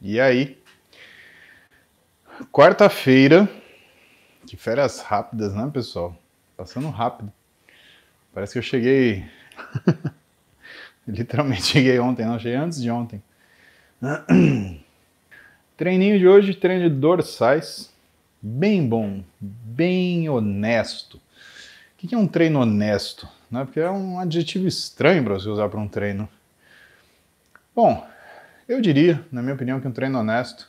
E aí? Quarta-feira. Que férias rápidas, né, pessoal? Passando rápido. Parece que eu cheguei. Literalmente cheguei ontem, não, cheguei antes de ontem. Treininho de hoje, treino de dorsais. Bem bom, bem honesto. O que é um treino honesto? Né? Porque é um adjetivo estranho para você usar para um treino. Bom, eu diria, na minha opinião, que um treino honesto,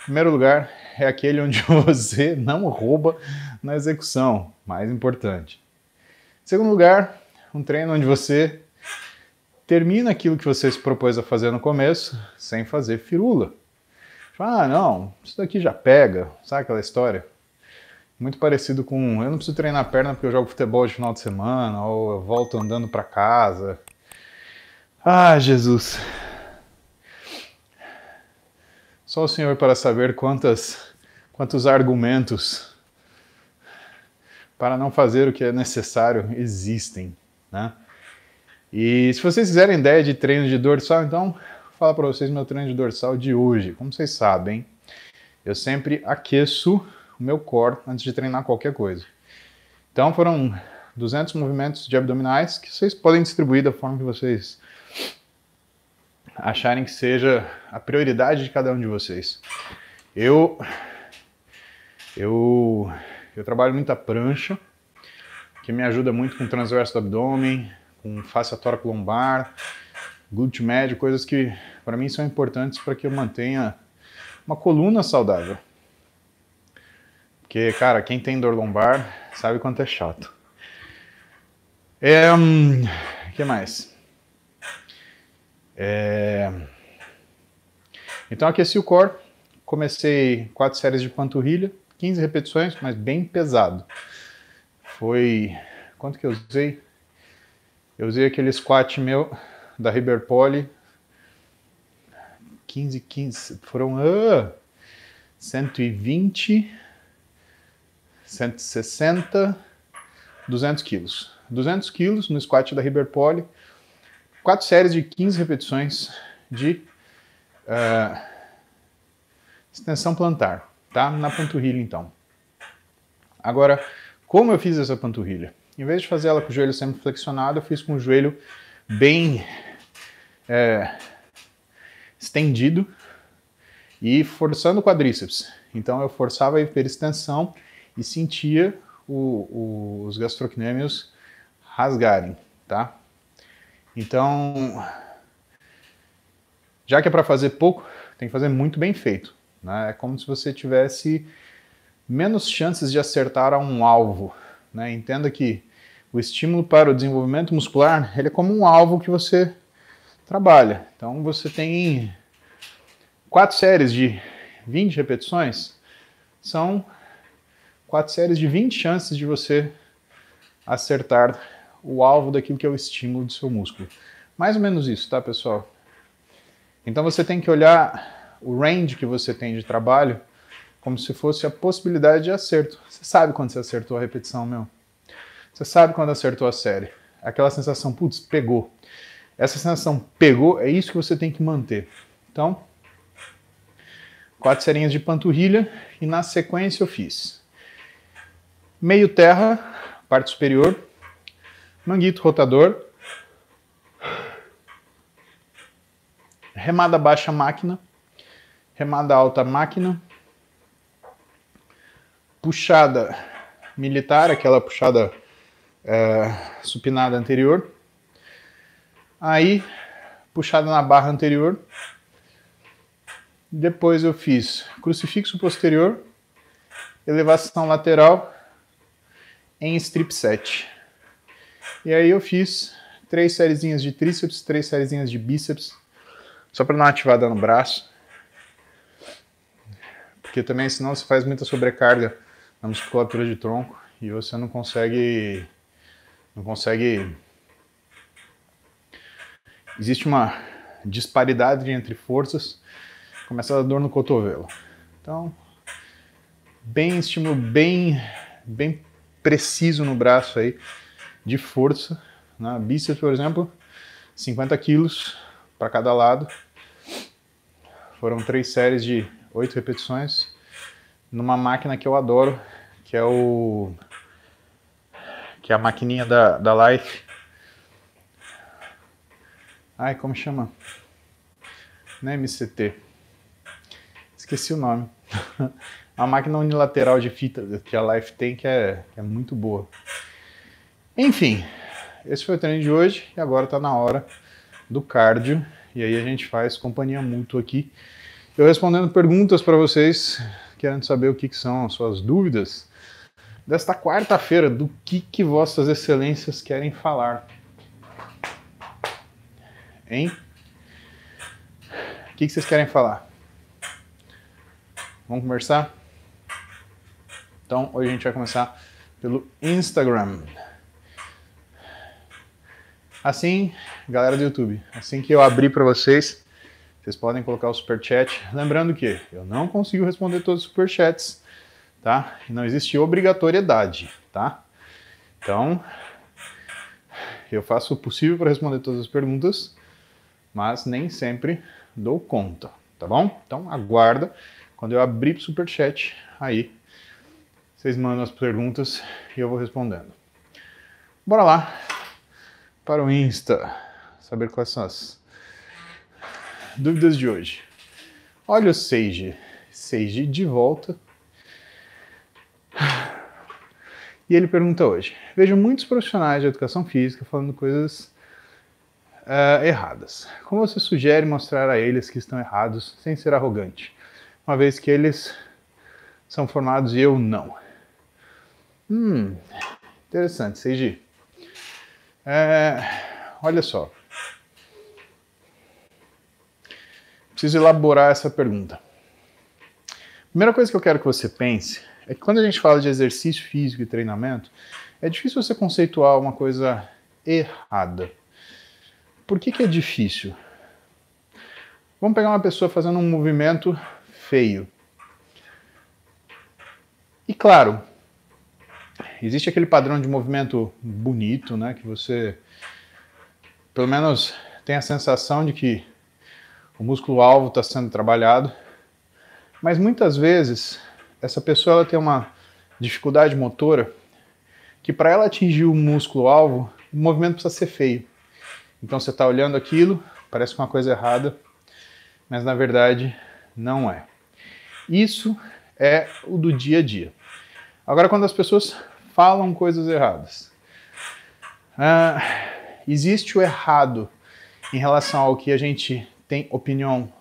em primeiro lugar, é aquele onde você não rouba na execução, mais importante. Em segundo lugar, um treino onde você termina aquilo que você se propôs a fazer no começo sem fazer firula. Ah, não, isso daqui já pega, sabe aquela história? Muito parecido com eu não preciso treinar a perna porque eu jogo futebol de final de semana ou eu volto andando para casa. Ah, Jesus. Só o Senhor para saber quantas, quantos argumentos para não fazer o que é necessário existem, né? E se vocês quiserem ideia de treino de dorsal, então vou falar para vocês meu treino de dorsal de hoje. Como vocês sabem, eu sempre aqueço o meu core antes de treinar qualquer coisa. Então foram 200 movimentos de abdominais que vocês podem distribuir da forma que vocês acharem que seja a prioridade de cada um de vocês. Eu eu eu trabalho muita prancha, que me ajuda muito com o transverso do abdômen, com face tóraco lombar, glúteo médio, coisas que para mim são importantes para que eu mantenha uma coluna saudável. Porque, cara, quem tem dor lombar sabe quanto é chato. É, hum, que mais? É... Então aqueci o core, comecei quatro séries de panturrilha, 15 repetições, mas bem pesado. Foi quanto que eu usei? Eu usei aquele squat meu da Riber Poly. 15, 15, foram uh, 120, 160, 200 quilos. 200 quilos no squat da Riber Poly quatro séries de 15 repetições de uh, extensão plantar, tá? Na panturrilha, então. Agora, como eu fiz essa panturrilha? Em vez de fazer ela com o joelho sempre flexionado, eu fiz com o joelho bem é, estendido e forçando o quadríceps. Então eu forçava a hiperextensão e sentia o, o, os gastrocnêmios rasgarem, tá? Então, já que é para fazer pouco, tem que fazer muito bem feito. Né? É como se você tivesse menos chances de acertar a um alvo. Né? Entenda que o estímulo para o desenvolvimento muscular ele é como um alvo que você trabalha. Então você tem quatro séries de 20 repetições, são quatro séries de 20 chances de você acertar o alvo daquilo que é o estímulo do seu músculo. Mais ou menos isso, tá, pessoal? Então você tem que olhar o range que você tem de trabalho como se fosse a possibilidade de acerto. Você sabe quando você acertou a repetição, meu? Você sabe quando acertou a série. Aquela sensação, putz, pegou. Essa sensação pegou, é isso que você tem que manter. Então, quatro serinhas de panturrilha e na sequência eu fiz meio terra, parte superior, manguito rotador, remada baixa máquina, remada alta máquina, puxada militar, aquela puxada é, supinada anterior, aí puxada na barra anterior, depois eu fiz crucifixo posterior, elevação lateral em strip set. E aí eu fiz três sériezinhas de tríceps, três sériezinhas de bíceps, só para uma ativada no braço. Porque também senão você faz muita sobrecarga na musculatura de tronco e você não consegue não consegue existe uma disparidade entre forças, começa a dor no cotovelo. Então, bem estímulo bem bem preciso no braço aí de força. Né? Bíceps, por exemplo, 50 quilos para cada lado. Foram três séries de oito repetições numa máquina que eu adoro, que é o que é a maquininha da, da Life. Ai, como chama? Não é MCT. Esqueci o nome. a máquina unilateral de fita que a Life tem, que é, que é muito boa. Enfim, esse foi o treino de hoje e agora está na hora do cardio. E aí a gente faz companhia mútua aqui. Eu respondendo perguntas para vocês, querendo saber o que, que são as suas dúvidas desta quarta-feira, do que, que vossas excelências querem falar. Hein? O que, que vocês querem falar? Vamos conversar? Então, hoje a gente vai começar pelo Instagram. Assim, galera do YouTube, assim que eu abrir para vocês, vocês podem colocar o super chat. Lembrando que eu não consigo responder todos os super chats, tá? Não existe obrigatoriedade, tá? Então, eu faço o possível para responder todas as perguntas, mas nem sempre dou conta, tá bom? Então, aguarda quando eu abrir o super chat, aí vocês mandam as perguntas e eu vou respondendo. Bora lá para o Insta, saber quais são as dúvidas de hoje. Olha o Seiji, Seiji de volta. E ele pergunta hoje: Vejo muitos profissionais de educação física falando coisas uh, erradas. Como você sugere mostrar a eles que estão errados sem ser arrogante, uma vez que eles são formados e eu não? Hum, interessante, Seiji. É, olha só. Preciso elaborar essa pergunta. Primeira coisa que eu quero que você pense é que quando a gente fala de exercício físico e treinamento, é difícil você conceituar uma coisa errada. Por que, que é difícil? Vamos pegar uma pessoa fazendo um movimento feio. E claro, existe aquele padrão de movimento bonito, né, que você pelo menos tem a sensação de que o músculo alvo está sendo trabalhado, mas muitas vezes essa pessoa ela tem uma dificuldade motora que para ela atingir o músculo alvo, o movimento precisa ser feio. Então você está olhando aquilo, parece uma coisa errada, mas na verdade não é. Isso é o do dia a dia. Agora, quando as pessoas falam coisas erradas. Ah, existe o errado em relação ao que a gente tem opinião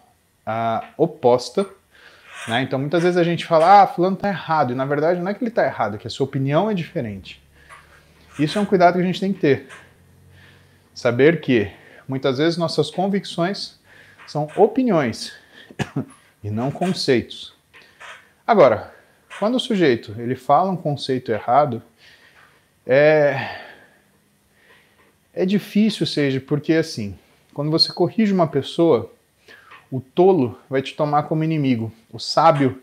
ah, oposta. Né? Então muitas vezes a gente fala, ah, fulano está errado, e na verdade não é que ele está errado, é que a sua opinião é diferente. Isso é um cuidado que a gente tem que ter. Saber que muitas vezes nossas convicções são opiniões e não conceitos. Agora, quando o sujeito ele fala um conceito errado, é, é difícil, seja, porque assim, quando você corrige uma pessoa, o tolo vai te tomar como inimigo, o sábio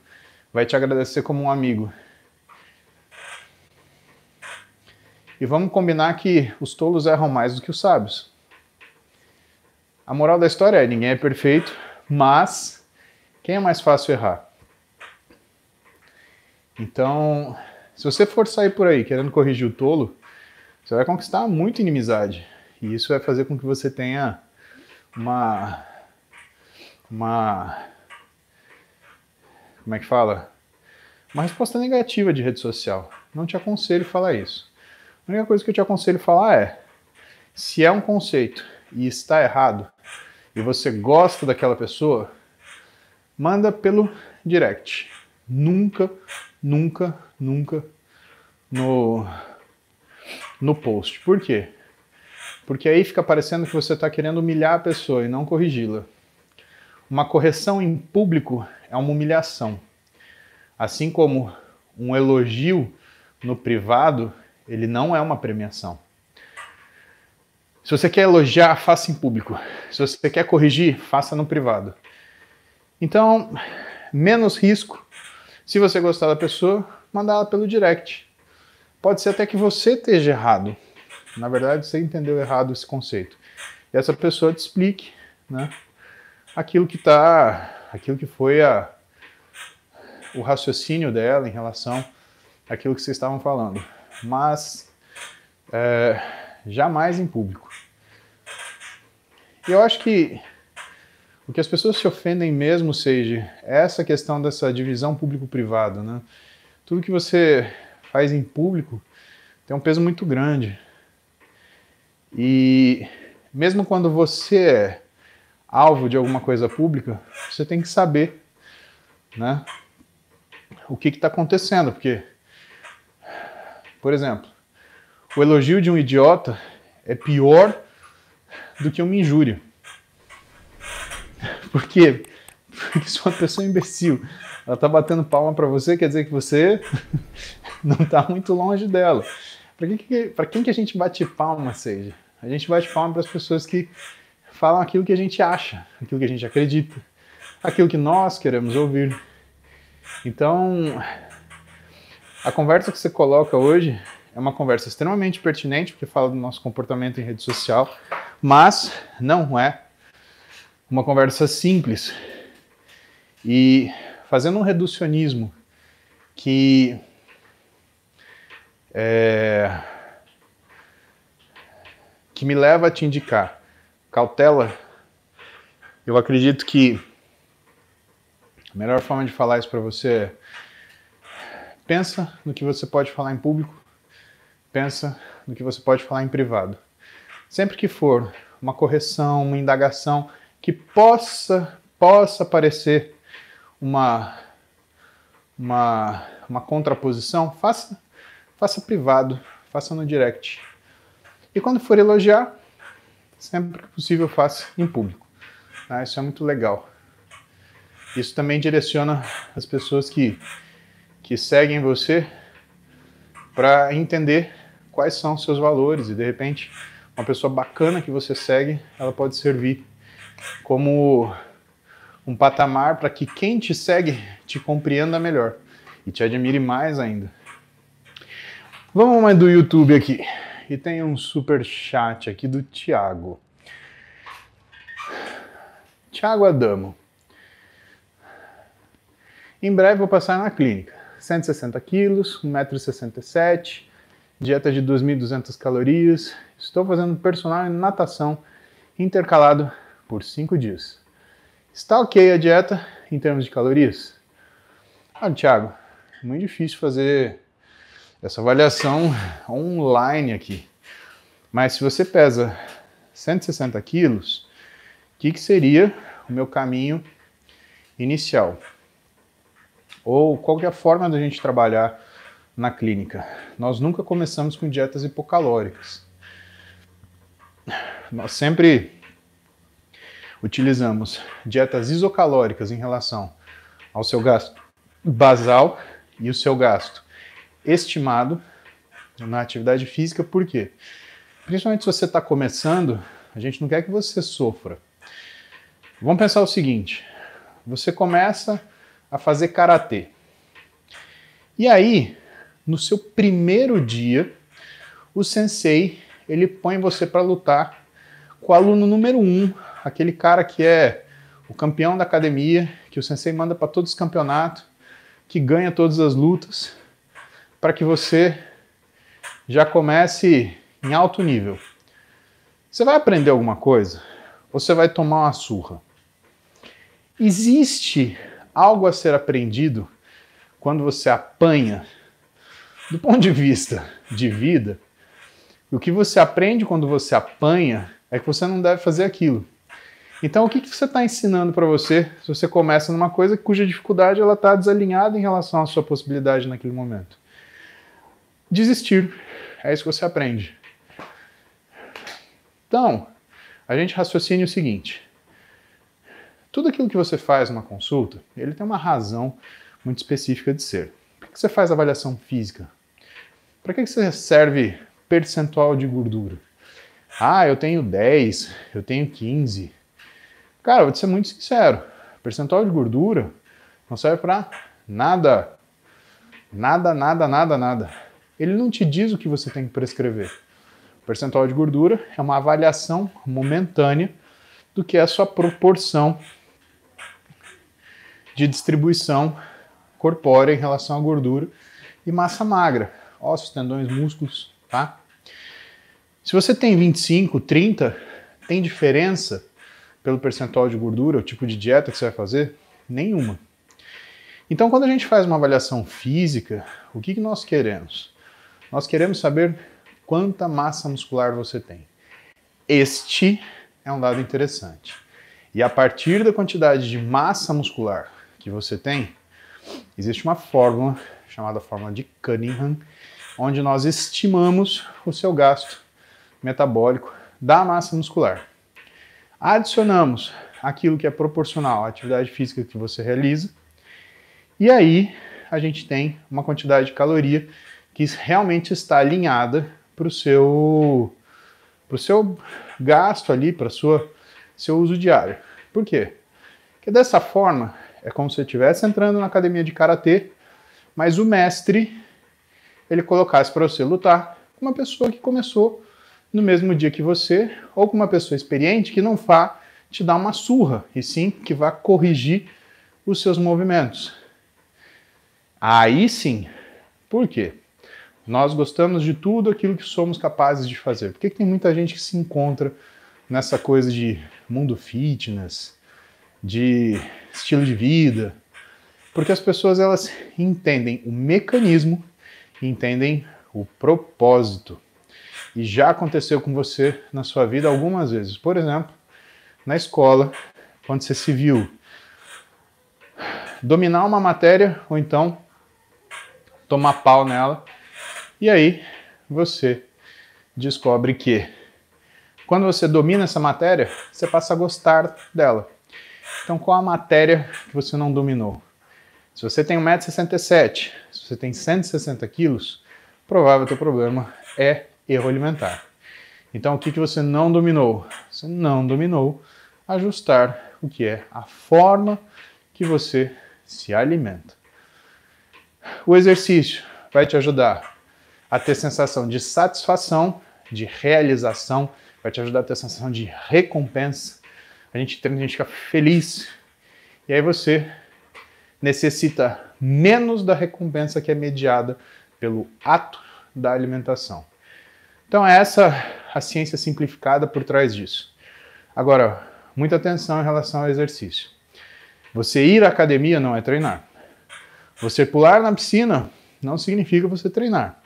vai te agradecer como um amigo. E vamos combinar que os tolos erram mais do que os sábios. A moral da história é: ninguém é perfeito, mas quem é mais fácil errar? Então, se você for sair por aí querendo corrigir o tolo, você vai conquistar muita inimizade. E isso vai fazer com que você tenha uma. Uma. Como é que fala? Uma resposta negativa de rede social. Não te aconselho falar isso. A única coisa que eu te aconselho falar é: se é um conceito e está errado, e você gosta daquela pessoa, manda pelo direct. Nunca nunca, nunca no, no post. Por quê? Porque aí fica parecendo que você está querendo humilhar a pessoa e não corrigi-la. Uma correção em público é uma humilhação. Assim como um elogio no privado, ele não é uma premiação. Se você quer elogiar, faça em público. Se você quer corrigir, faça no privado. Então, menos risco se você gostar da pessoa, manda ela pelo direct. Pode ser até que você esteja errado. Na verdade, você entendeu errado esse conceito. E essa pessoa te explique né, aquilo que está aquilo que foi a, o raciocínio dela em relação àquilo que vocês estavam falando, mas é, jamais em público. E eu acho que o que as pessoas se ofendem mesmo seja essa questão dessa divisão público-privado, né? Tudo que você faz em público tem um peso muito grande. E mesmo quando você é alvo de alguma coisa pública, você tem que saber, né? O que está acontecendo, porque, por exemplo, o elogio de um idiota é pior do que uma injúria. Por quê? Porque se uma pessoa é imbecil, ela tá batendo palma para você, quer dizer que você não está muito longe dela. Para quem, que, quem que a gente bate palma, seja? A gente bate palma para as pessoas que falam aquilo que a gente acha, aquilo que a gente acredita, aquilo que nós queremos ouvir. Então, a conversa que você coloca hoje é uma conversa extremamente pertinente, porque fala do nosso comportamento em rede social, mas não é uma conversa simples. E fazendo um reducionismo que é, que me leva a te indicar cautela, eu acredito que a melhor forma de falar isso para você é pensa no que você pode falar em público, pensa no que você pode falar em privado. Sempre que for uma correção, uma indagação que possa possa parecer uma uma, uma contraposição, faça faça privado, faça no direct. E quando for elogiar, sempre que possível faça em público. Ah, isso é muito legal. Isso também direciona as pessoas que, que seguem você para entender quais são seus valores e de repente uma pessoa bacana que você segue, ela pode servir como um patamar para que quem te segue te compreenda melhor e te admire mais ainda. Vamos mais do YouTube aqui. E tem um super chat aqui do Thiago. Thiago Adamo. Em breve vou passar na clínica. 160 quilos, 1,67m, dieta de 2.200 calorias. Estou fazendo personal em natação intercalado por 5 dias. Está ok a dieta em termos de calorias? Ah, Thiago, é muito difícil fazer essa avaliação online aqui. Mas se você pesa 160 quilos, o que, que seria o meu caminho inicial? Ou qual é a forma da gente trabalhar na clínica? Nós nunca começamos com dietas hipocalóricas. Nós sempre utilizamos dietas isocalóricas em relação ao seu gasto basal e o seu gasto estimado na atividade física, por quê? Principalmente se você está começando, a gente não quer que você sofra. Vamos pensar o seguinte: você começa a fazer karatê. E aí, no seu primeiro dia, o sensei ele põe você para lutar com o aluno número um aquele cara que é o campeão da academia, que o sensei manda para todos os campeonatos, que ganha todas as lutas, para que você já comece em alto nível. Você vai aprender alguma coisa ou você vai tomar uma surra? Existe algo a ser aprendido quando você apanha? Do ponto de vista de vida, o que você aprende quando você apanha é que você não deve fazer aquilo. Então, o que, que você está ensinando para você se você começa numa coisa cuja dificuldade ela está desalinhada em relação à sua possibilidade naquele momento? Desistir. É isso que você aprende. Então, a gente raciocina o seguinte: tudo aquilo que você faz numa consulta, ele tem uma razão muito específica de ser. Por que você faz avaliação física? Para que você serve percentual de gordura? Ah, eu tenho 10, eu tenho 15. Cara, vou te ser muito sincero. Percentual de gordura não serve para nada. Nada, nada, nada, nada. Ele não te diz o que você tem que prescrever. O percentual de gordura é uma avaliação momentânea do que é a sua proporção de distribuição corpórea em relação à gordura e massa magra, ossos, tendões, músculos, tá? Se você tem 25, 30, tem diferença pelo percentual de gordura, o tipo de dieta que você vai fazer? Nenhuma. Então, quando a gente faz uma avaliação física, o que, que nós queremos? Nós queremos saber quanta massa muscular você tem. Este é um dado interessante. E a partir da quantidade de massa muscular que você tem, existe uma fórmula chamada fórmula de Cunningham, onde nós estimamos o seu gasto metabólico da massa muscular. Adicionamos aquilo que é proporcional à atividade física que você realiza, e aí a gente tem uma quantidade de caloria que realmente está alinhada para o seu, pro seu gasto ali, para o seu uso diário. Por quê? Porque dessa forma é como se você estivesse entrando na academia de karatê, mas o mestre ele colocasse para você lutar com uma pessoa que começou no mesmo dia que você, ou com uma pessoa experiente que não vá te dar uma surra, e sim que vá corrigir os seus movimentos. Aí sim. Por quê? Nós gostamos de tudo aquilo que somos capazes de fazer. Por que, que tem muita gente que se encontra nessa coisa de mundo fitness, de estilo de vida? Porque as pessoas elas entendem o mecanismo, entendem o propósito e já aconteceu com você na sua vida algumas vezes. Por exemplo, na escola, quando você se viu dominar uma matéria ou então tomar pau nela, e aí você descobre que quando você domina essa matéria, você passa a gostar dela. Então, qual a matéria que você não dominou? Se você tem 1,67m, se você tem 160 quilos, provável que o problema é erro alimentar. Então, o que, que você não dominou? Você não dominou ajustar o que é a forma que você se alimenta. O exercício vai te ajudar a ter sensação de satisfação, de realização, vai te ajudar a ter sensação de recompensa. A gente treina, a gente fica feliz. E aí você necessita menos da recompensa que é mediada pelo ato da alimentação. Então, é essa a ciência simplificada por trás disso. Agora, muita atenção em relação ao exercício. Você ir à academia não é treinar. Você pular na piscina não significa você treinar.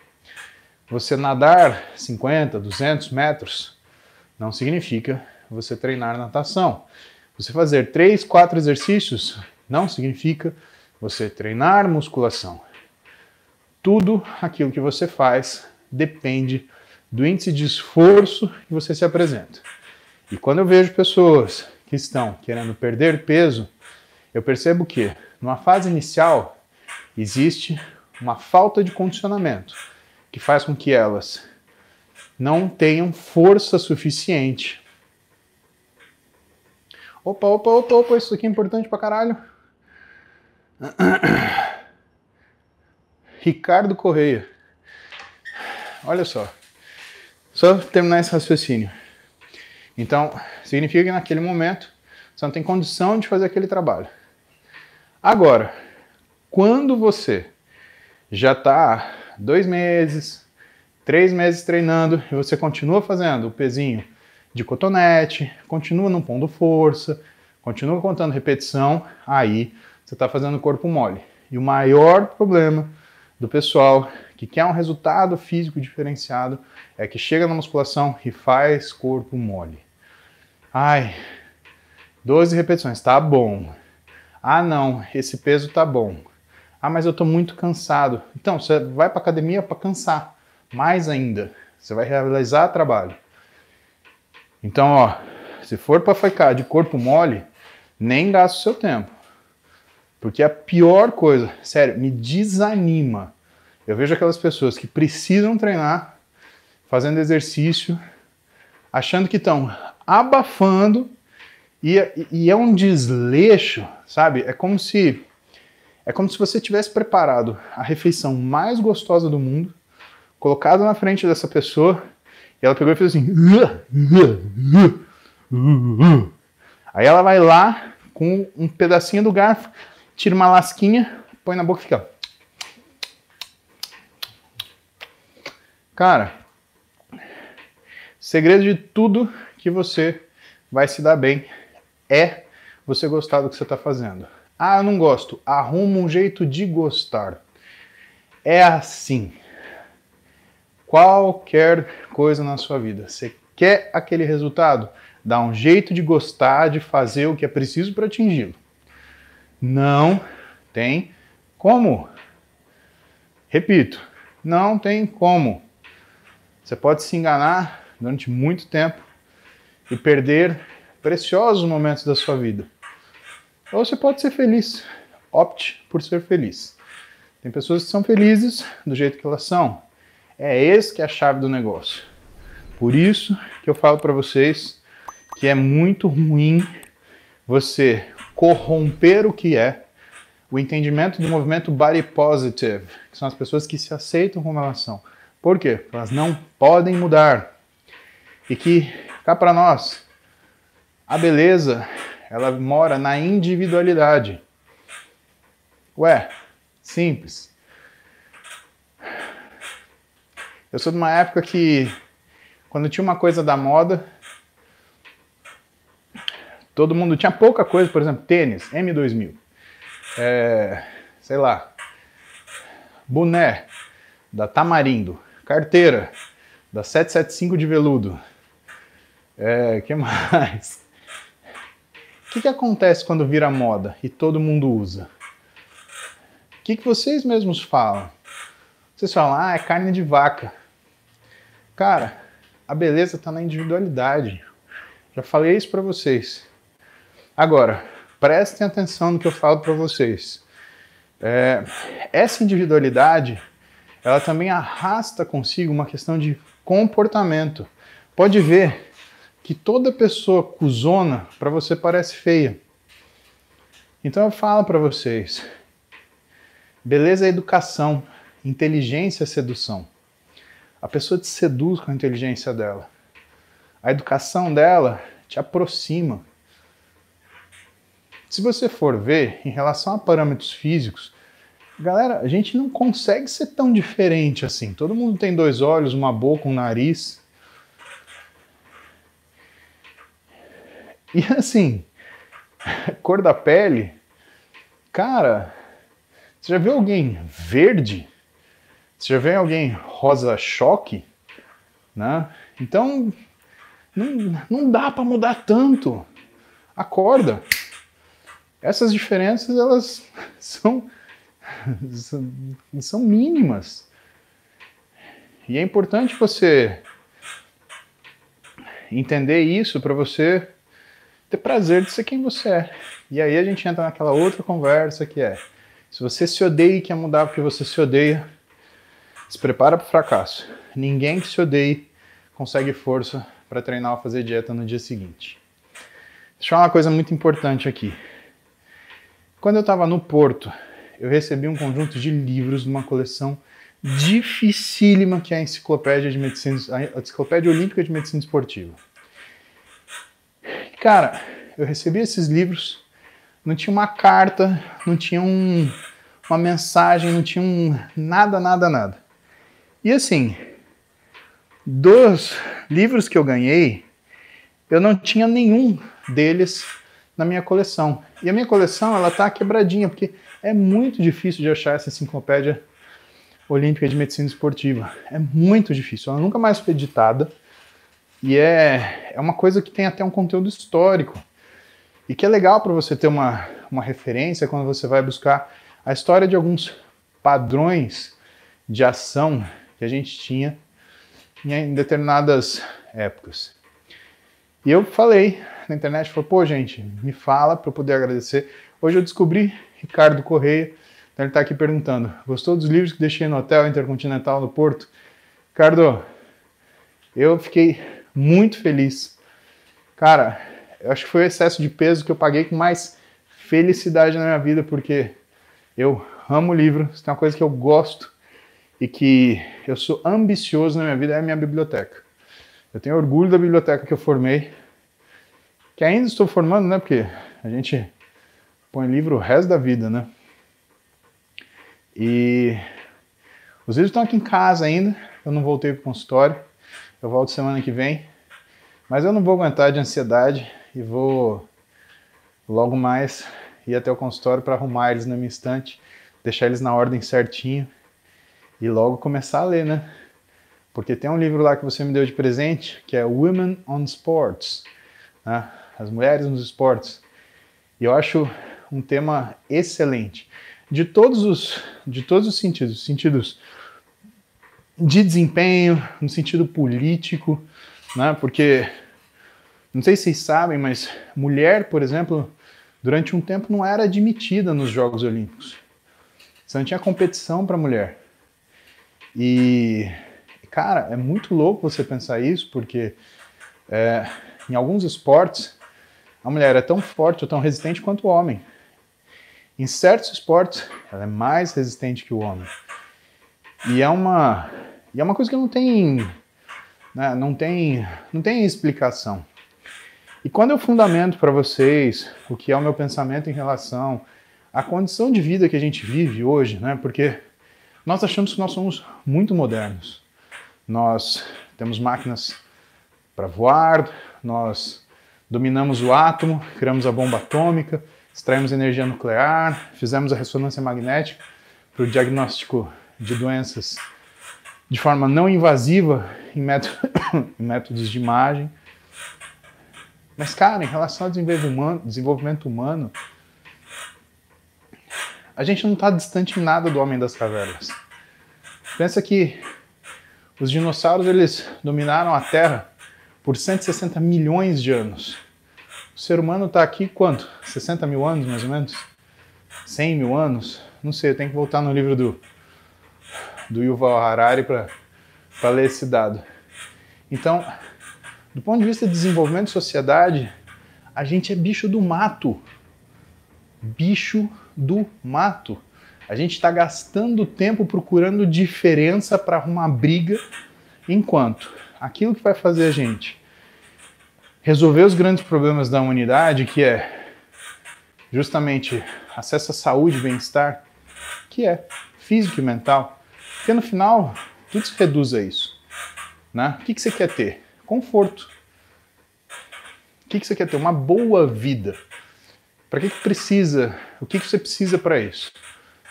Você nadar 50, 200 metros não significa você treinar natação. Você fazer 3, 4 exercícios não significa você treinar musculação. Tudo aquilo que você faz depende do índice de esforço que você se apresenta. E quando eu vejo pessoas que estão querendo perder peso, eu percebo que, numa fase inicial, existe uma falta de condicionamento que faz com que elas não tenham força suficiente. Opa, opa, opa, opa, isso aqui é importante pra caralho. Ricardo Correia. Olha só. Só terminar esse raciocínio. Então, significa que naquele momento você não tem condição de fazer aquele trabalho. Agora, quando você já está dois meses, três meses treinando e você continua fazendo o pezinho de cotonete, continua não pondo força, continua contando repetição, aí você está fazendo corpo mole. E o maior problema do pessoal que quer um resultado físico diferenciado é que chega na musculação e faz corpo mole. Ai, 12 repetições, tá bom. Ah, não, esse peso tá bom. Ah, mas eu tô muito cansado. Então, você vai para academia para cansar. Mais ainda, você vai realizar trabalho. Então, ó, se for para ficar de corpo mole, nem gasta o seu tempo. Porque a pior coisa, sério, me desanima. Eu vejo aquelas pessoas que precisam treinar fazendo exercício, achando que estão abafando e, e, é um desleixo, sabe? É como se é como se você tivesse preparado a refeição mais gostosa do mundo, colocado na frente dessa pessoa e ela pegou e fez assim. Aí ela vai lá com um pedacinho do garfo tira uma lasquinha, põe na boca e fica. Cara, segredo de tudo que você vai se dar bem é você gostar do que você está fazendo. Ah, eu não gosto. Arruma um jeito de gostar. É assim. Qualquer coisa na sua vida. Você quer aquele resultado? Dá um jeito de gostar, de fazer o que é preciso para atingi-lo. Não tem como. Repito, não tem como. Você pode se enganar durante muito tempo e perder preciosos momentos da sua vida. Ou você pode ser feliz. Opte por ser feliz. Tem pessoas que são felizes do jeito que elas são. É esse que é a chave do negócio. Por isso que eu falo para vocês que é muito ruim você corromper o que é o entendimento do movimento body positive, que são as pessoas que se aceitam como elas são. Por quê? Elas não podem mudar. E que, cá para nós, a beleza, ela mora na individualidade. Ué, simples. Eu sou de uma época que, quando tinha uma coisa da moda, todo mundo tinha pouca coisa, por exemplo, tênis, M2000 é, sei lá, boné da Tamarindo, carteira da 775 de veludo. É, que mais? O que, que acontece quando vira moda e todo mundo usa? O que, que vocês mesmos falam? Vocês falam, ah, é carne de vaca. Cara, a beleza está na individualidade. Já falei isso para vocês. Agora, prestem atenção no que eu falo para vocês. É, essa individualidade, ela também arrasta consigo uma questão de comportamento. Pode ver que toda pessoa cuzona para você parece feia. Então eu falo para vocês, beleza é educação, inteligência é sedução. A pessoa te seduz com a inteligência dela. A educação dela te aproxima. Se você for ver, em relação a parâmetros físicos, galera, a gente não consegue ser tão diferente assim. Todo mundo tem dois olhos, uma boca, um nariz. E assim, cor da pele, cara, você já viu alguém verde? Você já viu alguém rosa choque? Né? Então, não, não dá para mudar tanto. Acorda. Essas diferenças elas são, são mínimas. E é importante você entender isso para você ter prazer de ser quem você é. E aí a gente entra naquela outra conversa que é: se você se odeia e quer mudar porque você se odeia, se prepara para o fracasso. Ninguém que se odeie consegue força para treinar ou fazer dieta no dia seguinte. Deixa eu falar uma coisa muito importante aqui. Quando eu estava no Porto, eu recebi um conjunto de livros de uma coleção dificílima que é a Enciclopédia de Medicina, a Enciclopédia Olímpica de Medicina Esportiva. Cara, eu recebi esses livros, não tinha uma carta, não tinha um, uma mensagem, não tinha um nada, nada, nada. E assim, dos livros que eu ganhei, eu não tinha nenhum deles na minha coleção. E a minha coleção, ela tá quebradinha, porque é muito difícil de achar essa enciclopédia olímpica de medicina esportiva. É muito difícil. Ela nunca mais foi editada. E é, é uma coisa que tem até um conteúdo histórico. E que é legal para você ter uma, uma referência quando você vai buscar a história de alguns padrões de ação que a gente tinha em determinadas épocas. E eu falei na internet, falou, pô, gente, me fala para eu poder agradecer. Hoje eu descobri Ricardo Correia, então ele está aqui perguntando, gostou dos livros que deixei no Hotel Intercontinental no Porto? Ricardo, eu fiquei muito feliz. Cara, eu acho que foi o excesso de peso que eu paguei com mais felicidade na minha vida, porque eu amo livro, isso é uma coisa que eu gosto e que eu sou ambicioso na minha vida, é a minha biblioteca. Eu tenho orgulho da biblioteca que eu formei, que ainda estou formando, né? Porque a gente põe livro o resto da vida, né? E os livros estão aqui em casa ainda, eu não voltei para o consultório, eu volto semana que vem, mas eu não vou aguentar de ansiedade e vou logo mais ir até o consultório para arrumar eles na minha estante, deixar eles na ordem certinho e logo começar a ler, né? Porque tem um livro lá que você me deu de presente, que é Women on Sports, né? As Mulheres nos Esportes. E eu acho um tema excelente. De todos os, de todos os sentidos, sentidos de desempenho, no sentido político, né? Porque não sei se vocês sabem, mas mulher, por exemplo, durante um tempo não era admitida nos Jogos Olímpicos. Você não tinha competição para mulher. E, cara, é muito louco você pensar isso, porque é, em alguns esportes a mulher é tão forte ou tão resistente quanto o homem. Em certos esportes, ela é mais resistente que o homem. E é uma, e é uma coisa que não tem, né, não tem, não tem explicação. E quando eu fundamento para vocês o que é o meu pensamento em relação à condição de vida que a gente vive hoje, né, porque nós achamos que nós somos muito modernos. Nós temos máquinas para voar, nós dominamos o átomo, criamos a bomba atômica, extraímos energia nuclear, fizemos a ressonância magnética para o diagnóstico de doenças de forma não invasiva em, método, em métodos de imagem. Mas, cara, em relação ao desenvolvimento humano, a gente não está distante em nada do homem das cavernas. Pensa que os dinossauros eles dominaram a Terra por 160 milhões de anos. O ser humano está aqui quanto? 60 mil anos, mais ou menos? 100 mil anos? Não sei, eu tenho que voltar no livro do, do Yuval Harari para ler esse dado. Então, do ponto de vista de desenvolvimento de sociedade, a gente é bicho do mato. Bicho do mato. A gente está gastando tempo procurando diferença para arrumar briga, enquanto aquilo que vai fazer a gente resolver os grandes problemas da humanidade, que é justamente acesso à saúde e bem-estar, que é físico e mental, porque no final tudo se reduz a isso. Né? O que, que você quer ter? Conforto. O que, que você quer ter? Uma boa vida. Para que, que precisa? O que, que você precisa para isso?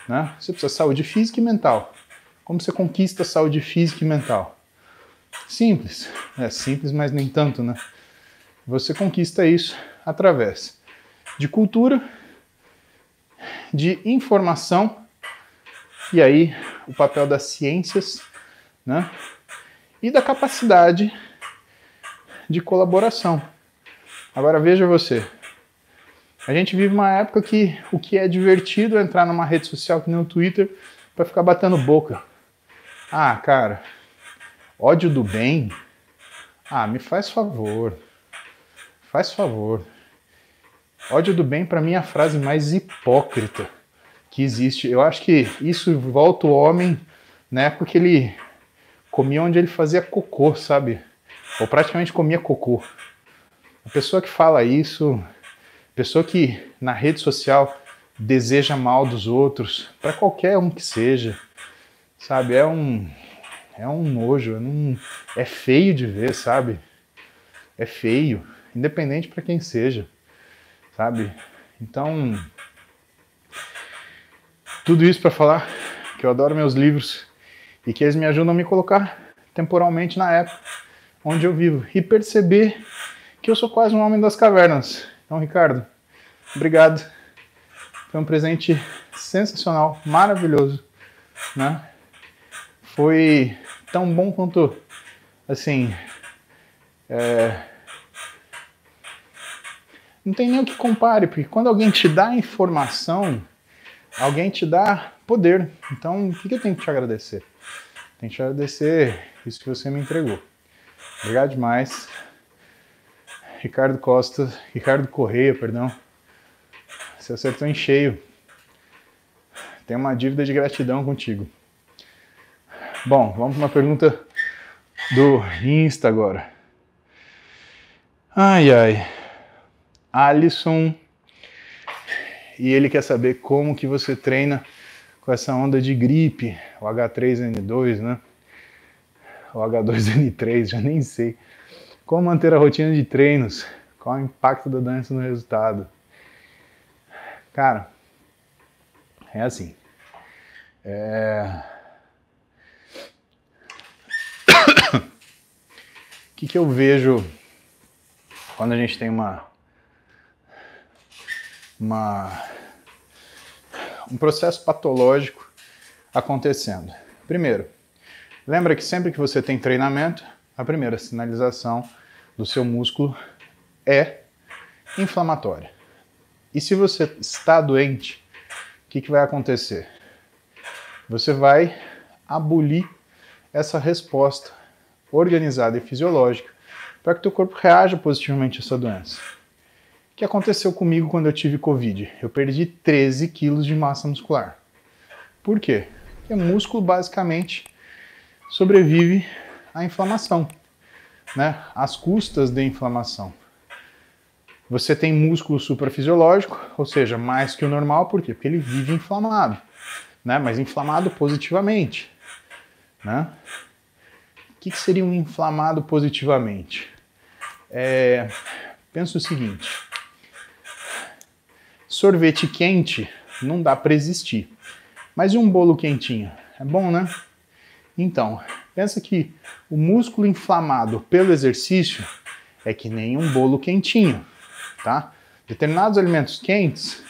Né? Você precisa de saúde física e mental. Como você conquista saúde física e mental? Simples. É simples, mas nem tanto, né? Você conquista isso através de cultura, de informação, e aí o papel das ciências, né? E da capacidade de colaboração. Agora veja você. A gente vive uma época que o que é divertido é entrar numa rede social que nem o Twitter para ficar batendo boca. Ah, cara, ódio do bem? Ah, me faz favor. Faz favor. Ódio do bem para mim é a frase mais hipócrita que existe. Eu acho que isso volta o homem na época que ele comia onde ele fazia cocô, sabe? Ou praticamente comia cocô. A pessoa que fala isso, pessoa que na rede social deseja mal dos outros, para qualquer um que seja, sabe? É um é um nojo, é, um, é feio de ver, sabe? É feio, independente para quem seja, sabe? Então, tudo isso para falar que eu adoro meus livros e que eles me ajudam a me colocar temporalmente na época onde eu vivo e perceber que eu sou quase um homem das cavernas. Então, Ricardo, obrigado. Foi um presente sensacional, maravilhoso, né? Foi tão bom quanto, assim, é... não tem nem o que compare, porque quando alguém te dá informação, alguém te dá poder. Então, o que eu tenho que te agradecer? Tenho que te agradecer isso que você me entregou. Obrigado demais. Ricardo Costa, Ricardo Correia, perdão. Você acertou em cheio. Tenho uma dívida de gratidão contigo. Bom, vamos para uma pergunta do Insta agora. Ai, ai. Alisson e ele quer saber como que você treina com essa onda de gripe, o H3N2, né? O H2N3, já nem sei. Como manter a rotina de treinos? Qual o impacto da doença no resultado? Cara, é assim. É... o que, que eu vejo quando a gente tem uma, uma um processo patológico acontecendo? Primeiro, lembra que sempre que você tem treinamento, a primeira sinalização do seu músculo é inflamatória. E se você está doente, o que, que vai acontecer? Você vai abolir essa resposta organizada e fisiológica para que o teu corpo reaja positivamente a essa doença. Que aconteceu comigo quando eu tive Covid? Eu perdi 13 quilos de massa muscular. Por quê? Porque músculo basicamente sobrevive à inflamação, né? às custas da inflamação. Você tem músculo suprafisiológico, ou seja, mais que o normal, por quê? Porque ele vive inflamado, né? mas inflamado positivamente. Né? O que, que seria um inflamado positivamente? É, pensa o seguinte: sorvete quente não dá para existir, mas e um bolo quentinho? É bom, né? Então, pensa que o músculo inflamado pelo exercício é que nem um bolo quentinho tá? Determinados alimentos quentes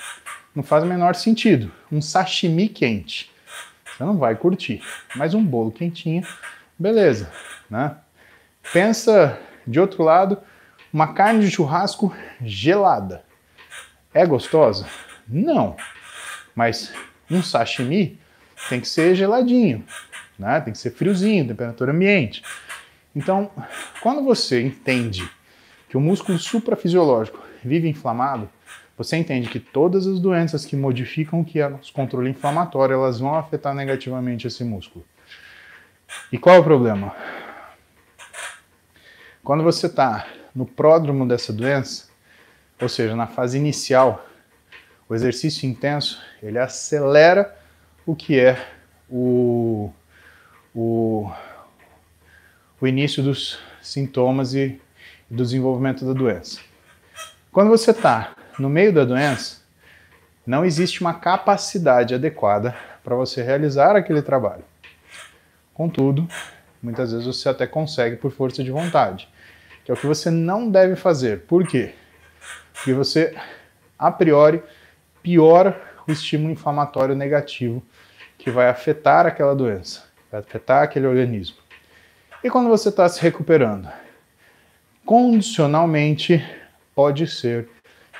não faz o menor sentido. Um sashimi quente, você não vai curtir. Mas um bolo quentinho, beleza, né? Pensa de outro lado, uma carne de churrasco gelada. É gostosa? Não. Mas um sashimi tem que ser geladinho, né? Tem que ser friozinho, temperatura ambiente. Então, quando você entende que o músculo suprafisiológico vive inflamado, você entende que todas as doenças que modificam o que é nosso controle inflamatório, elas vão afetar negativamente esse músculo. E qual é o problema? Quando você está no pródromo dessa doença, ou seja, na fase inicial, o exercício intenso, ele acelera o que é o, o, o início dos sintomas e do desenvolvimento da doença. Quando você está no meio da doença, não existe uma capacidade adequada para você realizar aquele trabalho. Contudo, muitas vezes você até consegue por força de vontade, que é o que você não deve fazer. Por quê? Porque você, a priori, piora o estímulo inflamatório negativo que vai afetar aquela doença, vai afetar aquele organismo. E quando você está se recuperando? Condicionalmente, pode ser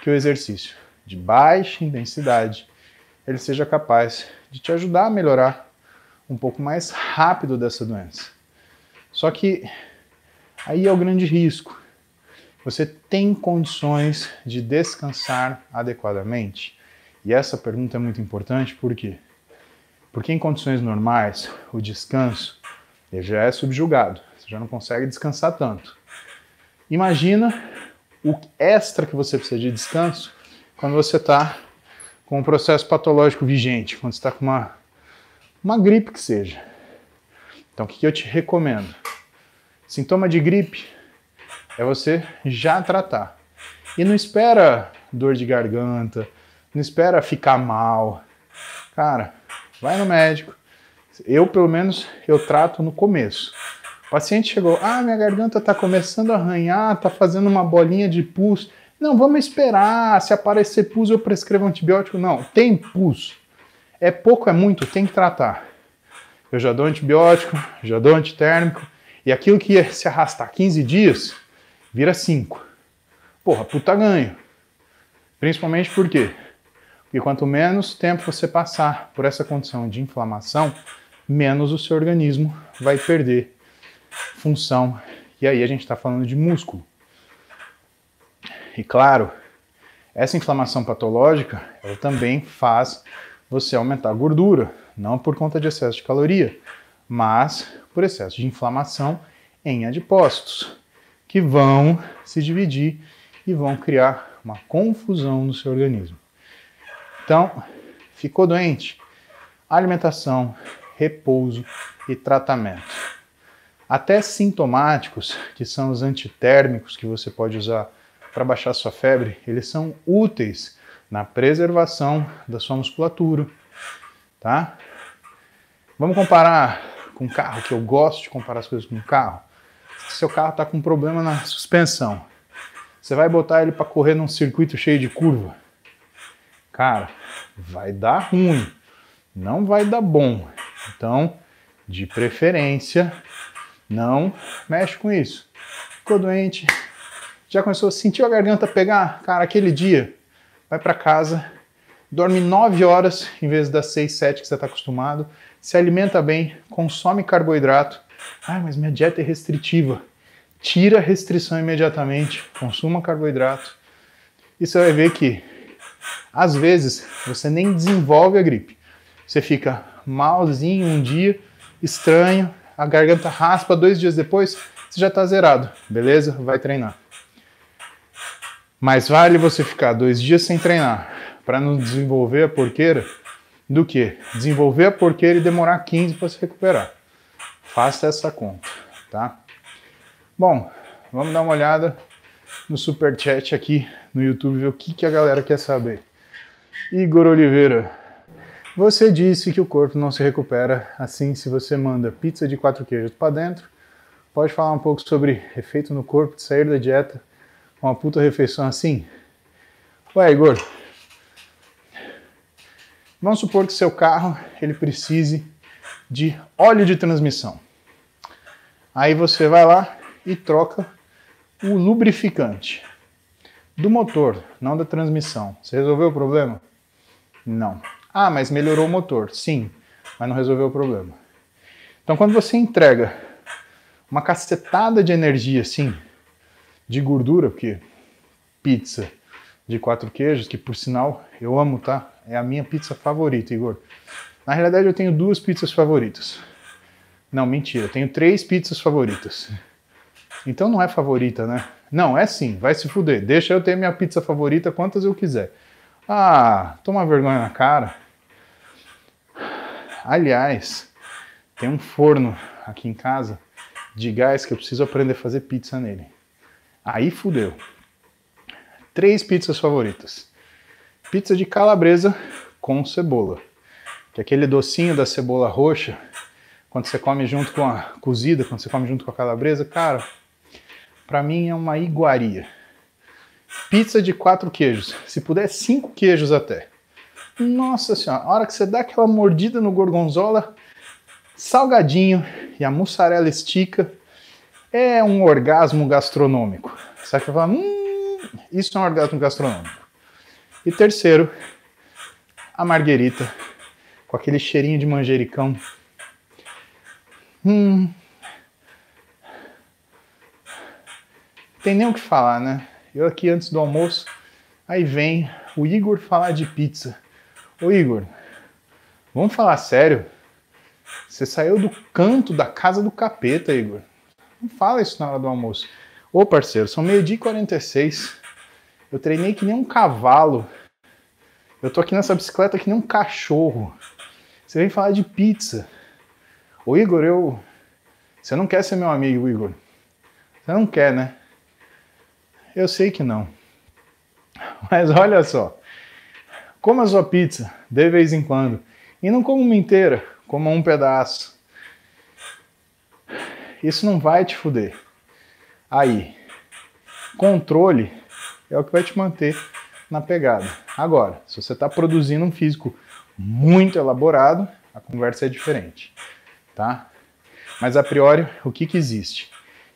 que o exercício de baixa intensidade ele seja capaz de te ajudar a melhorar um pouco mais rápido dessa doença. Só que aí é o grande risco. Você tem condições de descansar adequadamente? E essa pergunta é muito importante, por quê? Porque em condições normais, o descanso já é subjugado, você já não consegue descansar tanto. Imagina o extra que você precisa de descanso quando você está com um processo patológico vigente, quando você está com uma, uma gripe que seja. Então, o que eu te recomendo? Sintoma de gripe é você já tratar. E não espera dor de garganta, não espera ficar mal. Cara, vai no médico. Eu, pelo menos, eu trato no começo. O paciente chegou, ah, minha garganta está começando a arranhar, está fazendo uma bolinha de pus. Não, vamos esperar, se aparecer pus eu prescrevo antibiótico. Não, tem pus. É pouco, é muito, tem que tratar. Eu já dou antibiótico, já dou antitérmico, e aquilo que ia se arrastar 15 dias, vira 5. Porra, puta ganho. Principalmente por quê? Porque quanto menos tempo você passar por essa condição de inflamação, menos o seu organismo vai perder função. E aí a gente está falando de músculo. E claro, essa inflamação patológica ela também faz você aumentar a gordura, não por conta de excesso de caloria, mas por excesso de inflamação em adipócitos, que vão se dividir e vão criar uma confusão no seu organismo. Então, ficou doente? Alimentação, repouso e tratamento. Até sintomáticos, que são os antitérmicos que você pode usar para baixar sua febre, eles são úteis na preservação da sua musculatura, tá? Vamos comparar com carro, que eu gosto de comparar as coisas com carro. Se seu carro está com problema na suspensão, você vai botar ele para correr num circuito cheio de curva? Cara, vai dar ruim, não vai dar bom. Então, de preferência, não mexe com isso. Ficou doente, já começou a sentir a garganta pegar? Cara, aquele dia, vai para casa, dorme 9 horas em vez das 6, 7 que você está acostumado, se alimenta bem, consome carboidrato. Ah, mas minha dieta é restritiva. Tira a restrição imediatamente, consuma carboidrato. E você vai ver que, às vezes, você nem desenvolve a gripe. Você fica malzinho um dia, estranho, a garganta raspa, dois dias depois, você já está zerado. Beleza? Vai treinar. Mais vale você ficar dois dias sem treinar para não desenvolver a porqueira do que desenvolver a porqueira e demorar 15 para se recuperar. Faça essa conta, tá? Bom, vamos dar uma olhada no super chat aqui no YouTube ver o que, que a galera quer saber. Igor Oliveira, você disse que o corpo não se recupera assim se você manda pizza de quatro queijos para dentro. Pode falar um pouco sobre efeito no corpo de sair da dieta com uma puta refeição assim? Ué, Igor, vamos supor que seu carro ele precise de óleo de transmissão. Aí você vai lá e troca o lubrificante do motor, não da transmissão. Você resolveu o problema? Não. Ah, mas melhorou o motor. Sim, mas não resolveu o problema. Então, quando você entrega uma cacetada de energia assim, de gordura, porque pizza de quatro queijos, que por sinal eu amo, tá? É a minha pizza favorita, Igor. Na realidade, eu tenho duas pizzas favoritas. Não, mentira, eu tenho três pizzas favoritas. Então não é favorita, né? Não, é sim, vai se fuder. Deixa eu ter minha pizza favorita quantas eu quiser. Ah, toma vergonha na cara. Aliás, tem um forno aqui em casa de gás que eu preciso aprender a fazer pizza nele. Aí fudeu. Três pizzas favoritas. Pizza de calabresa com cebola. Que aquele docinho da cebola roxa, quando você come junto com a cozida, quando você come junto com a calabresa, cara, para mim é uma iguaria. Pizza de quatro queijos, se puder cinco queijos até. Nossa senhora, a hora que você dá aquela mordida no gorgonzola, salgadinho e a mussarela estica, é um orgasmo gastronômico. Você vai falar, hum, isso é um orgasmo gastronômico. E terceiro, a marguerita, com aquele cheirinho de manjericão. Hum. Tem nem o que falar, né? Eu aqui antes do almoço, aí vem o Igor falar de pizza. Ô Igor, vamos falar sério? Você saiu do canto da casa do capeta, Igor. Não fala isso na hora do almoço. Ô parceiro, são meio-dia e 46. Eu treinei que nem um cavalo. Eu tô aqui nessa bicicleta que nem um cachorro. Você vem falar de pizza. Ô Igor, eu. Você não quer ser meu amigo, Igor. Você não quer, né? Eu sei que não. Mas olha só. Coma sua pizza de vez em quando. E não coma uma inteira, coma um pedaço. Isso não vai te fuder. Aí, controle é o que vai te manter na pegada. Agora, se você está produzindo um físico muito elaborado, a conversa é diferente, tá? Mas a priori, o que, que existe?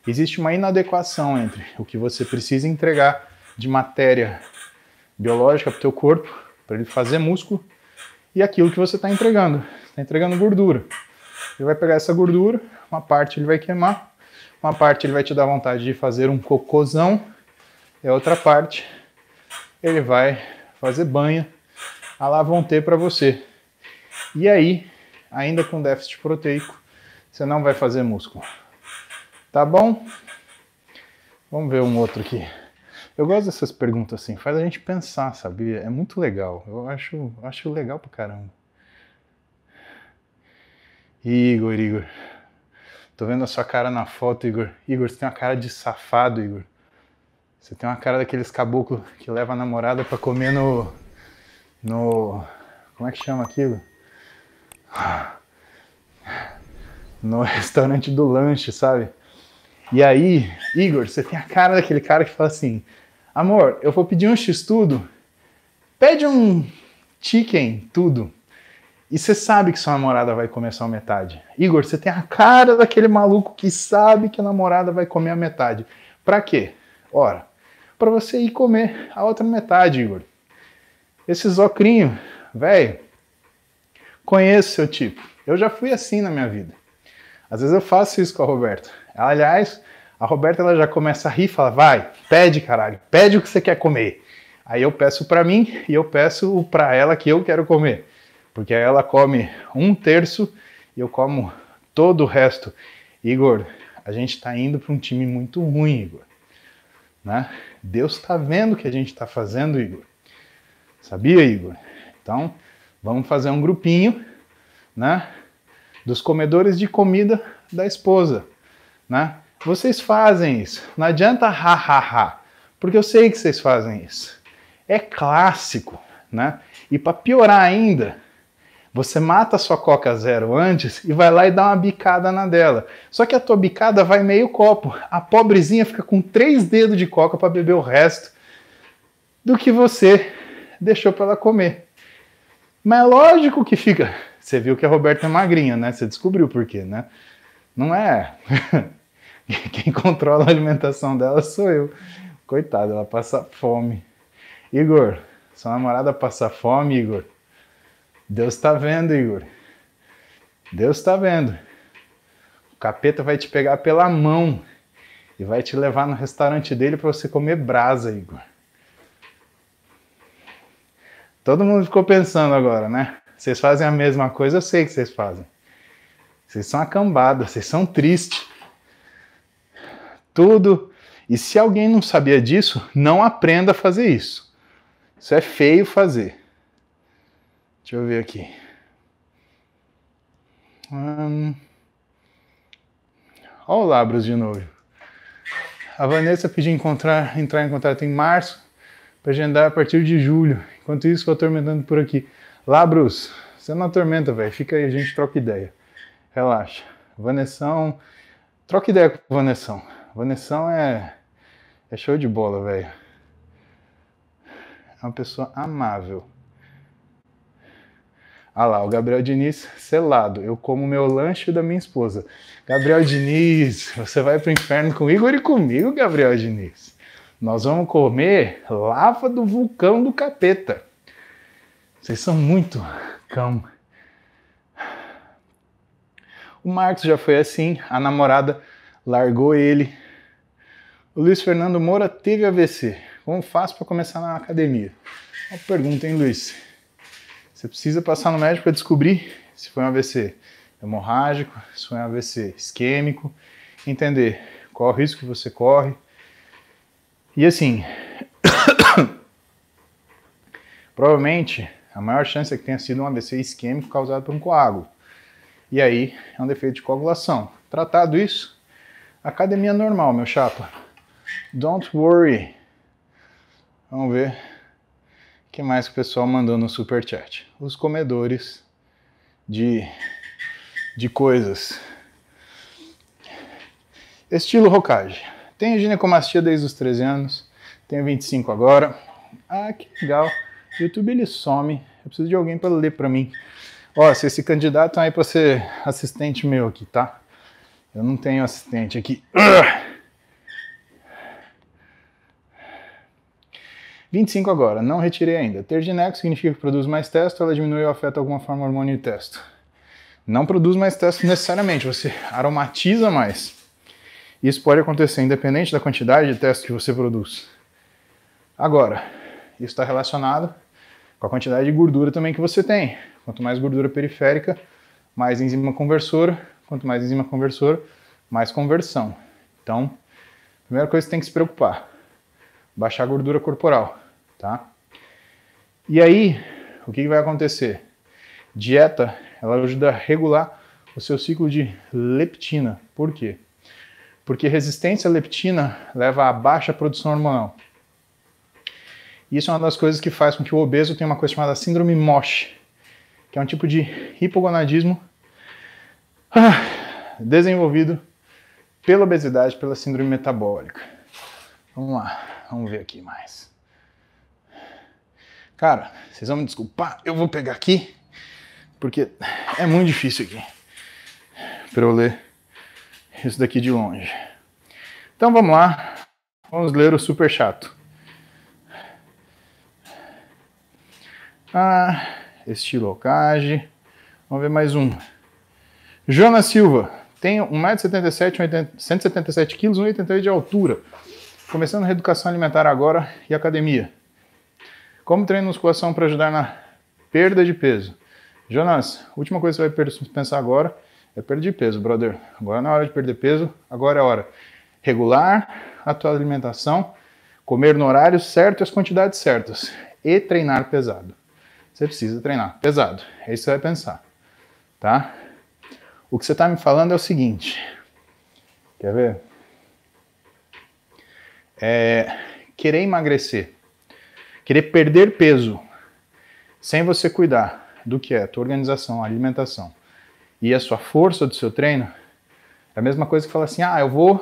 Existe uma inadequação entre o que você precisa entregar de matéria biológica para o teu corpo, para ele fazer músculo, e aquilo que você está entregando. Está entregando gordura. Ele vai pegar essa gordura, uma parte ele vai queimar, uma parte ele vai te dar vontade de fazer um cocôzão, e a outra parte ele vai fazer banha, a lá vão ter para você. E aí, ainda com déficit proteico, você não vai fazer músculo. Tá bom? Vamos ver um outro aqui. Eu gosto dessas perguntas assim, faz a gente pensar, sabia? É muito legal. Eu acho, acho legal pra caramba. Igor, Igor. Tô vendo a sua cara na foto, Igor. Igor, você tem uma cara de safado, Igor. Você tem uma cara daqueles caboclos que leva a namorada para comer no. No. Como é que chama aquilo? No restaurante do lanche, sabe? E aí, Igor, você tem a cara daquele cara que fala assim: Amor, eu vou pedir um x-tudo. Pede um chicken, tudo. E você sabe que sua namorada vai comer só metade. Igor, você tem a cara daquele maluco que sabe que a namorada vai comer a metade. Pra quê? Ora, para você ir comer a outra metade, Igor. Esse zocrinho, velho, conheço seu tipo. Eu já fui assim na minha vida. Às vezes eu faço isso com a Roberta. Aliás, a Roberta ela já começa a rir fala: vai, pede, caralho, pede o que você quer comer. Aí eu peço para mim e eu peço para ela que eu quero comer porque ela come um terço e eu como todo o resto. Igor, a gente está indo para um time muito ruim, Igor. Né? Deus está vendo o que a gente está fazendo, Igor. Sabia, Igor? Então, vamos fazer um grupinho, né? Dos comedores de comida da esposa, né? Vocês fazem isso. Não adianta ha ha ha, porque eu sei que vocês fazem isso. É clássico, né? E para piorar ainda, você mata a sua Coca Zero antes e vai lá e dá uma bicada na dela. Só que a tua bicada vai meio copo. A pobrezinha fica com três dedos de Coca para beber o resto do que você deixou para ela comer. Mas é lógico que fica. Você viu que a Roberta é magrinha, né? Você descobriu por quê, né? Não é. Quem controla a alimentação dela sou eu. Coitada, ela passa fome. Igor, sua namorada passa fome, Igor. Deus está vendo, Igor. Deus está vendo. O capeta vai te pegar pela mão e vai te levar no restaurante dele para você comer brasa, Igor. Todo mundo ficou pensando agora, né? Vocês fazem a mesma coisa, eu sei que vocês fazem. Vocês são acambadas, vocês são tristes. Tudo. E se alguém não sabia disso, não aprenda a fazer isso. Isso é feio fazer. Deixa eu ver aqui. Hum... Olha o Labros de novo. A Vanessa pediu encontrar, entrar em contato em março para agendar a partir de julho. Enquanto isso, estou atormentando por aqui. Labros, você não atormenta, velho. Fica aí, a gente troca ideia. Relaxa. Vanessão. Troca ideia com o Vanessão. Vanessão é. É show de bola, velho. É uma pessoa amável. Ah lá, o Gabriel Diniz, selado. Eu como meu lanche da minha esposa. Gabriel Diniz, você vai pro inferno com Igor e comigo, Gabriel Diniz. Nós vamos comer lava do vulcão do capeta. Vocês são muito cão. O Marcos já foi assim, a namorada largou ele. O Luiz Fernando Moura teve AVC. Como faço para começar na academia? Uma pergunta, hein, Luiz? Você precisa passar no médico para descobrir se foi um AVC hemorrágico, se foi um AVC isquêmico, entender qual risco você corre. E assim, provavelmente a maior chance é que tenha sido um AVC isquêmico causado por um coágulo. E aí é um defeito de coagulação. Tratado isso, academia normal, meu chapa. Don't worry. Vamos ver que mais o pessoal mandou no super chat? Os comedores de, de coisas. Estilo Hokage. Tenho ginecomastia desde os 13 anos, tenho 25 agora. Ah, que legal. O YouTube ele some. Eu preciso de alguém para ler para mim. Ó, se esse candidato aí para ser assistente meu aqui, tá? Eu não tenho assistente aqui. Uh! 25 agora, não retirei ainda. Ter gineco significa que produz mais testo, ela diminui ou afeta alguma forma o hormônio de testo. Não produz mais testo necessariamente, você aromatiza mais. Isso pode acontecer independente da quantidade de testo que você produz. Agora, isso está relacionado com a quantidade de gordura também que você tem. Quanto mais gordura periférica, mais enzima conversora. Quanto mais enzima conversora, mais conversão. Então, primeira coisa que você tem que se preocupar baixar a gordura corporal, tá? E aí, o que vai acontecer? Dieta, ela ajuda a regular o seu ciclo de leptina. Por quê? Porque resistência à leptina leva a baixa produção hormonal. Isso é uma das coisas que faz com que o obeso tenha uma coisa chamada síndrome MOSH, que é um tipo de hipogonadismo ah, desenvolvido pela obesidade, pela síndrome metabólica. Vamos lá, vamos ver aqui mais. Cara, vocês vão me desculpar, eu vou pegar aqui, porque é muito difícil aqui para eu ler isso daqui de longe. Então vamos lá, vamos ler o super chato. Ah, estilo Okage. Vamos ver mais um. Jonas Silva, tem 1,77m, 177 kg, 1,88 de altura. Começando a reeducação alimentar agora e academia. Como treino musculação para ajudar na perda de peso? Jonas, última coisa que você vai pensar agora perda de peso, brother. Agora não é hora de perder peso, agora é hora. Regular a tua alimentação, comer no horário certo e as quantidades certas e treinar pesado. Você precisa treinar pesado. É isso que você vai pensar, tá? O que você está me falando é o seguinte. Quer ver? É, querer emagrecer, querer perder peso, sem você cuidar do que é a tua organização, a alimentação e a sua força do seu treino, é a mesma coisa que falar assim: ah, eu vou.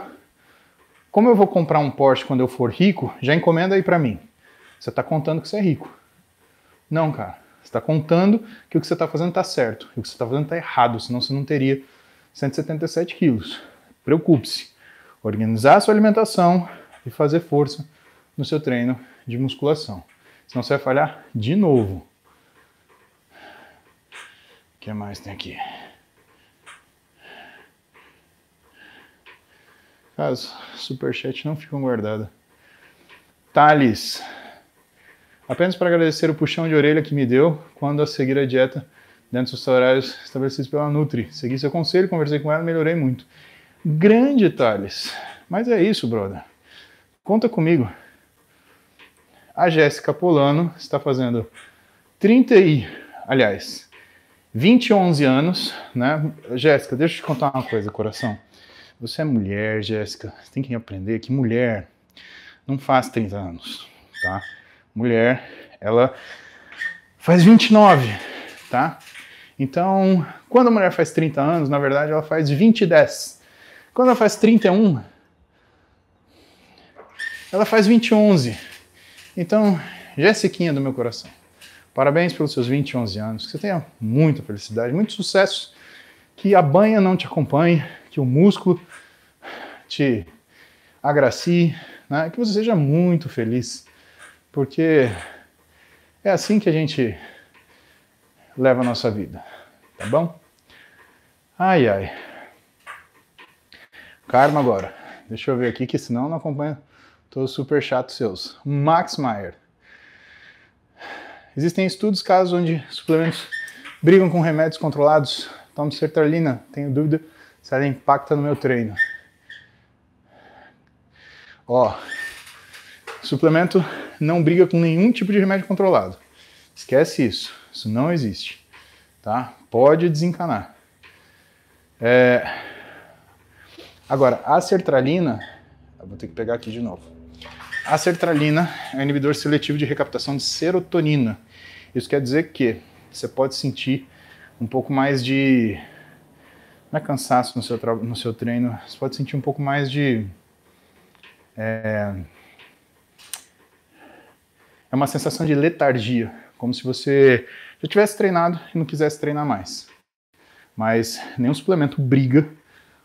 Como eu vou comprar um Porsche quando eu for rico, já encomenda aí para mim. Você está contando que você é rico. Não, cara. Você está contando que o que você está fazendo está certo. E o que você está fazendo está errado, senão você não teria 177 quilos. Preocupe-se. Organizar a sua alimentação e fazer força no seu treino de musculação. Senão você vai falhar de novo. O que mais tem aqui? Caso superchat não ficam guardada. Thales. Apenas para agradecer o puxão de orelha que me deu quando a seguir a dieta dentro dos horários estabelecidos pela Nutri. Segui seu conselho, conversei com ela, melhorei muito. Grande Thales. Mas é isso, brother. Conta comigo. A Jéssica Polano está fazendo 30 e, aliás, 20 11 anos, né? Jéssica, deixa eu te contar uma coisa, coração. Você é mulher, Jéssica. Você tem que aprender que mulher não faz 30 anos, tá? Mulher, ela faz 29, tá? Então, quando a mulher faz 30 anos, na verdade ela faz 20 e 10. Quando ela faz 31, ela faz 20 e 11. Então, Jessiquinha do meu coração, parabéns pelos seus 20 e 11 anos. Que você tenha muita felicidade, muito sucesso. Que a banha não te acompanhe, que o músculo te agracie, né? que você seja muito feliz porque é assim que a gente leva a nossa vida, tá bom? Ai, ai. Karma agora. Deixa eu ver aqui, que senão não acompanha todos super chatos seus. Max Meyer. Existem estudos, casos onde suplementos brigam com remédios controlados. Tomo sertralina, tenho dúvida se ela impacta no meu treino. Ó, suplemento não briga com nenhum tipo de remédio controlado. Esquece isso. Isso não existe. Tá? Pode desencanar. É... Agora, a sertralina, vou ter que pegar aqui de novo. A sertralina é um inibidor seletivo de recaptação de serotonina. Isso quer dizer que você pode sentir um pouco mais de. Não é cansaço no seu, no seu treino, você pode sentir um pouco mais de. É, é uma sensação de letargia, como se você já tivesse treinado e não quisesse treinar mais. Mas nenhum suplemento briga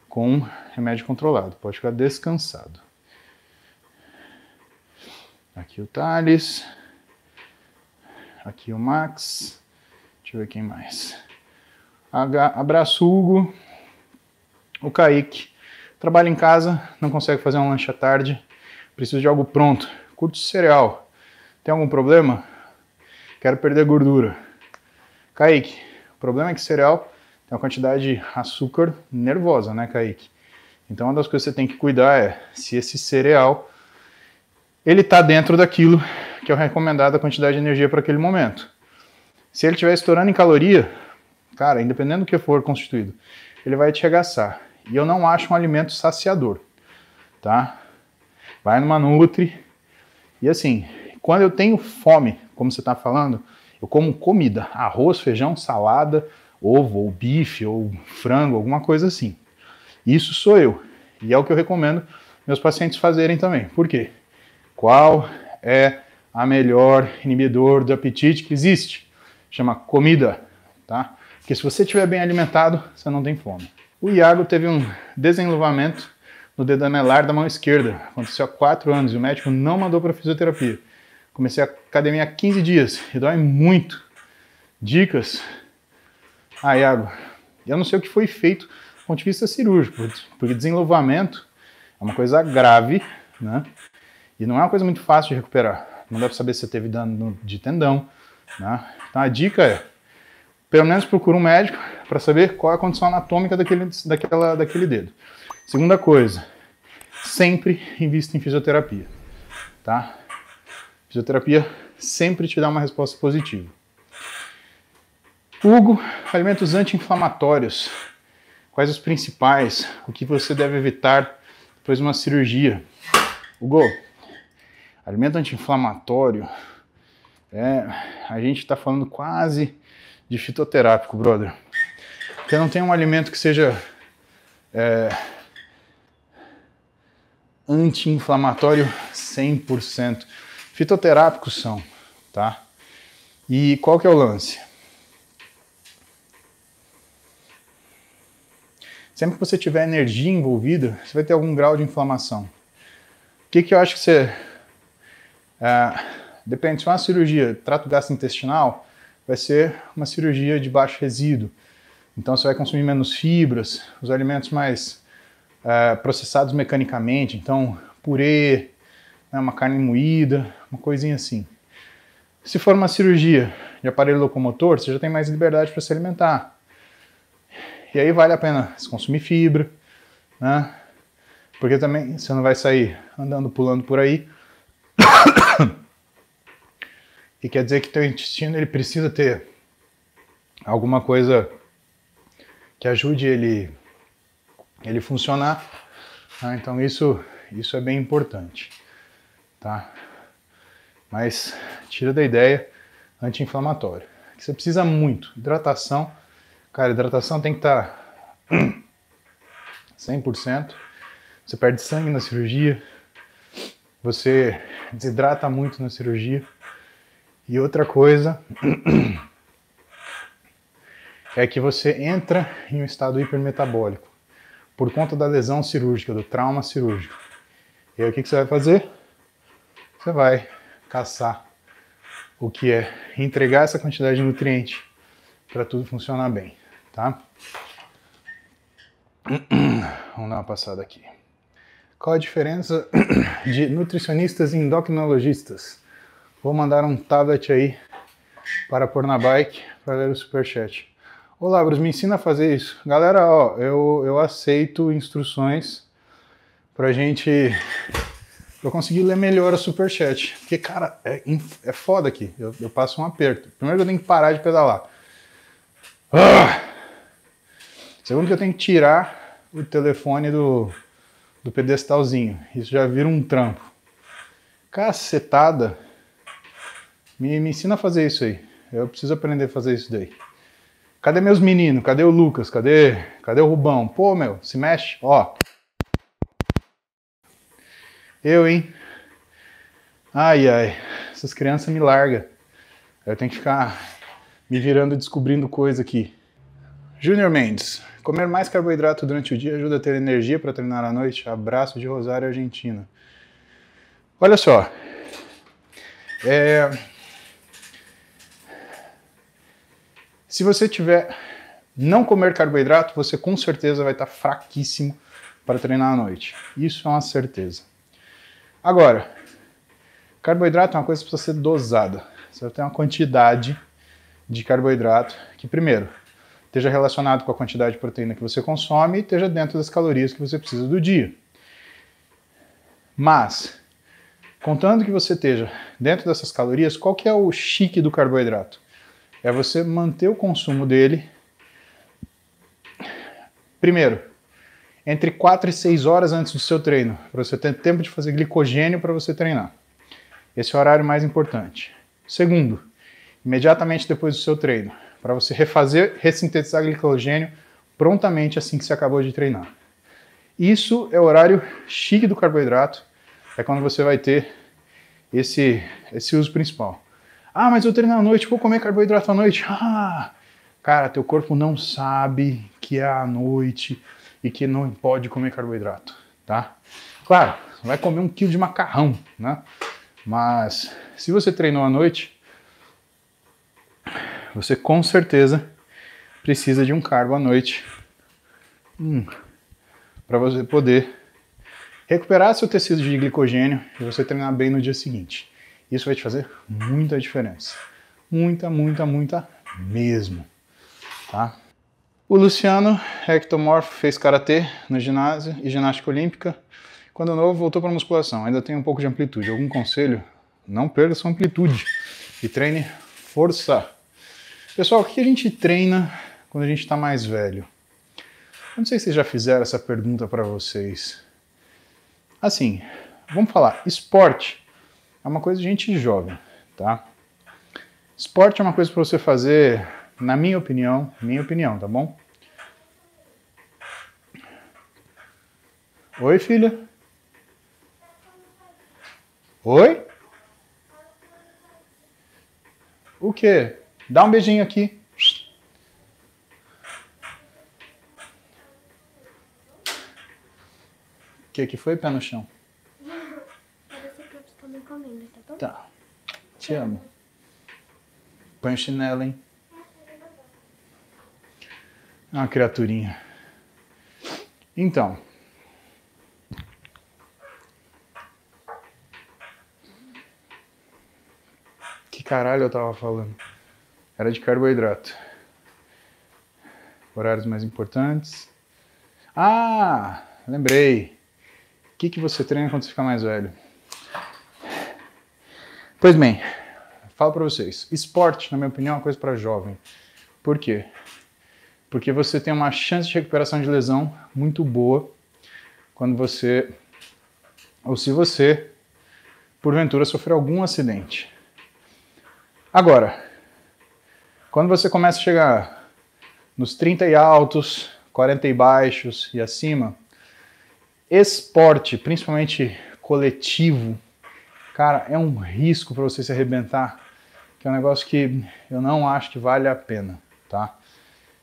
com remédio controlado, pode ficar descansado. Aqui o Thales, aqui o Max, deixa eu ver quem mais. Abraço Hugo, o Kaique. Trabalha em casa, não consegue fazer um lanche à tarde, precisa de algo pronto. Curto cereal, tem algum problema? Quero perder gordura. Kaique, o problema é que cereal tem uma quantidade de açúcar nervosa, né, Kaique? Então, uma das coisas que você tem que cuidar é se esse cereal ele está dentro daquilo que é o recomendado a quantidade de energia para aquele momento. Se ele estiver estourando em caloria, cara, independente do que for constituído, ele vai te arregaçar. E eu não acho um alimento saciador, tá? Vai numa Nutri. E assim, quando eu tenho fome, como você está falando, eu como comida, arroz, feijão, salada, ovo, ou bife, ou frango, alguma coisa assim. Isso sou eu. E é o que eu recomendo meus pacientes fazerem também. Por quê? Qual é a melhor inibidor do apetite que existe? Chama comida, tá? Porque se você estiver bem alimentado, você não tem fome. O Iago teve um desenluvamento no dedo anelar da mão esquerda. Aconteceu há quatro anos e o médico não mandou para fisioterapia. Comecei a academia há 15 dias e dói muito. Dicas? Ah, Iago, eu não sei o que foi feito do ponto de vista cirúrgico, porque desenluvamento é uma coisa grave, né? E não é uma coisa muito fácil de recuperar. Não dá para saber se você teve dano de tendão, né? Então a dica é, pelo menos procura um médico para saber qual é a condição anatômica daquele, daquela, daquele dedo. Segunda coisa, sempre invista em fisioterapia, tá? Fisioterapia sempre te dá uma resposta positiva. Hugo, alimentos anti-inflamatórios. Quais os principais? O que você deve evitar depois de uma cirurgia? Hugo, alimento anti-inflamatório. É, a gente está falando quase de fitoterápico, brother. Porque não tem um alimento que seja é, anti-inflamatório 100%. Fitoterápicos são, tá? E qual que é o lance? Sempre que você tiver energia envolvida, você vai ter algum grau de inflamação. O que, que eu acho que você. É, depende, se é uma cirurgia, trato gastrointestinal, vai ser uma cirurgia de baixo resíduo. Então você vai consumir menos fibras, os alimentos mais é, processados mecanicamente, então purê, né, uma carne moída, uma coisinha assim. Se for uma cirurgia de aparelho locomotor, você já tem mais liberdade para se alimentar. E aí vale a pena consumir fibra, né? Porque também você não vai sair andando, pulando por aí e quer dizer que teu intestino ele precisa ter alguma coisa que ajude ele ele funcionar. Tá? Então isso isso é bem importante, tá? Mas tira da ideia anti-inflamatório. Você precisa muito hidratação. Cara, hidratação tem que estar tá 100%. Você perde sangue na cirurgia. Você desidrata muito na cirurgia. E outra coisa é que você entra em um estado hipermetabólico por conta da lesão cirúrgica, do trauma cirúrgico. E aí o que, você vai fazer? Você vai caçar o que é entregar essa quantidade de nutriente para tudo funcionar bem, tá? Vamos dar uma passada aqui. Qual a diferença de nutricionistas e endocrinologistas? Vou mandar um tablet aí para pôr na bike para ler o superchat. Olá, Bruce, me ensina a fazer isso. Galera, ó, eu, eu aceito instruções pra gente. pra conseguir ler melhor o superchat. Porque, cara, é, é foda aqui. Eu, eu passo um aperto. Primeiro que eu tenho que parar de pedalar. Ah! Segundo que eu tenho que tirar o telefone do, do pedestalzinho. Isso já vira um trampo. Cacetada. Me, me ensina a fazer isso aí. Eu preciso aprender a fazer isso daí. Cadê meus meninos? Cadê o Lucas? Cadê, cadê o Rubão? Pô, meu, se mexe, ó. Eu, hein? Ai, ai, essas crianças me largam. Eu tenho que ficar me virando e descobrindo coisa aqui. Júnior Mendes, comer mais carboidrato durante o dia ajuda a ter energia para treinar à noite? Abraço de Rosário, Argentina. Olha só, é, Se você tiver não comer carboidrato, você com certeza vai estar fraquíssimo para treinar à noite. Isso é uma certeza. Agora, carboidrato é uma coisa que precisa ser dosada. Você vai ter uma quantidade de carboidrato que, primeiro, esteja relacionado com a quantidade de proteína que você consome e esteja dentro das calorias que você precisa do dia. Mas, Contando que você esteja dentro dessas calorias, qual que é o chique do carboidrato? É você manter o consumo dele primeiro, entre 4 e 6 horas antes do seu treino, para você ter tempo de fazer glicogênio para você treinar. Esse é o horário mais importante. Segundo, imediatamente depois do seu treino, para você refazer, ressintetizar glicogênio prontamente assim que você acabou de treinar. Isso é o horário chique do carboidrato, é quando você vai ter esse, esse uso principal. Ah, mas eu treino à noite, vou comer carboidrato à noite. Ah, cara, teu corpo não sabe que é à noite e que não pode comer carboidrato, tá? Claro, vai comer um quilo de macarrão, né? Mas se você treinou à noite, você com certeza precisa de um carbo à noite hum, para você poder recuperar seu tecido de glicogênio e você treinar bem no dia seguinte. Isso vai te fazer muita diferença. Muita, muita, muita mesmo. Tá? O Luciano, ectomorfo, fez karatê no ginásio e ginástica olímpica. Quando novo, voltou para musculação. Ainda tem um pouco de amplitude. Algum conselho? Não perca sua amplitude e treine força. Pessoal, o que a gente treina quando a gente está mais velho? Eu não sei se já fizeram essa pergunta para vocês. Assim, vamos falar, esporte é uma coisa de gente jovem, tá? Esporte é uma coisa para você fazer, na minha opinião, minha opinião, tá bom? Oi, filha. Oi? O quê? Dá um beijinho aqui. O que que foi, pé no chão? Que tá bom? Tá. Te amo. Põe o chinelo, hein? Ah, criaturinha. Então, caralho eu tava falando? Era de carboidrato. Horários mais importantes. Ah, lembrei. O que, que você treina quando você fica mais velho? Pois bem, falo para vocês. Esporte, na minha opinião, é uma coisa para jovem. Por quê? Porque você tem uma chance de recuperação de lesão muito boa quando você, ou se você, porventura, sofrer algum acidente. Agora, quando você começa a chegar nos 30 e altos, 40 e baixos e acima, esporte, principalmente coletivo, cara, é um risco para você se arrebentar, que é um negócio que eu não acho que vale a pena, tá?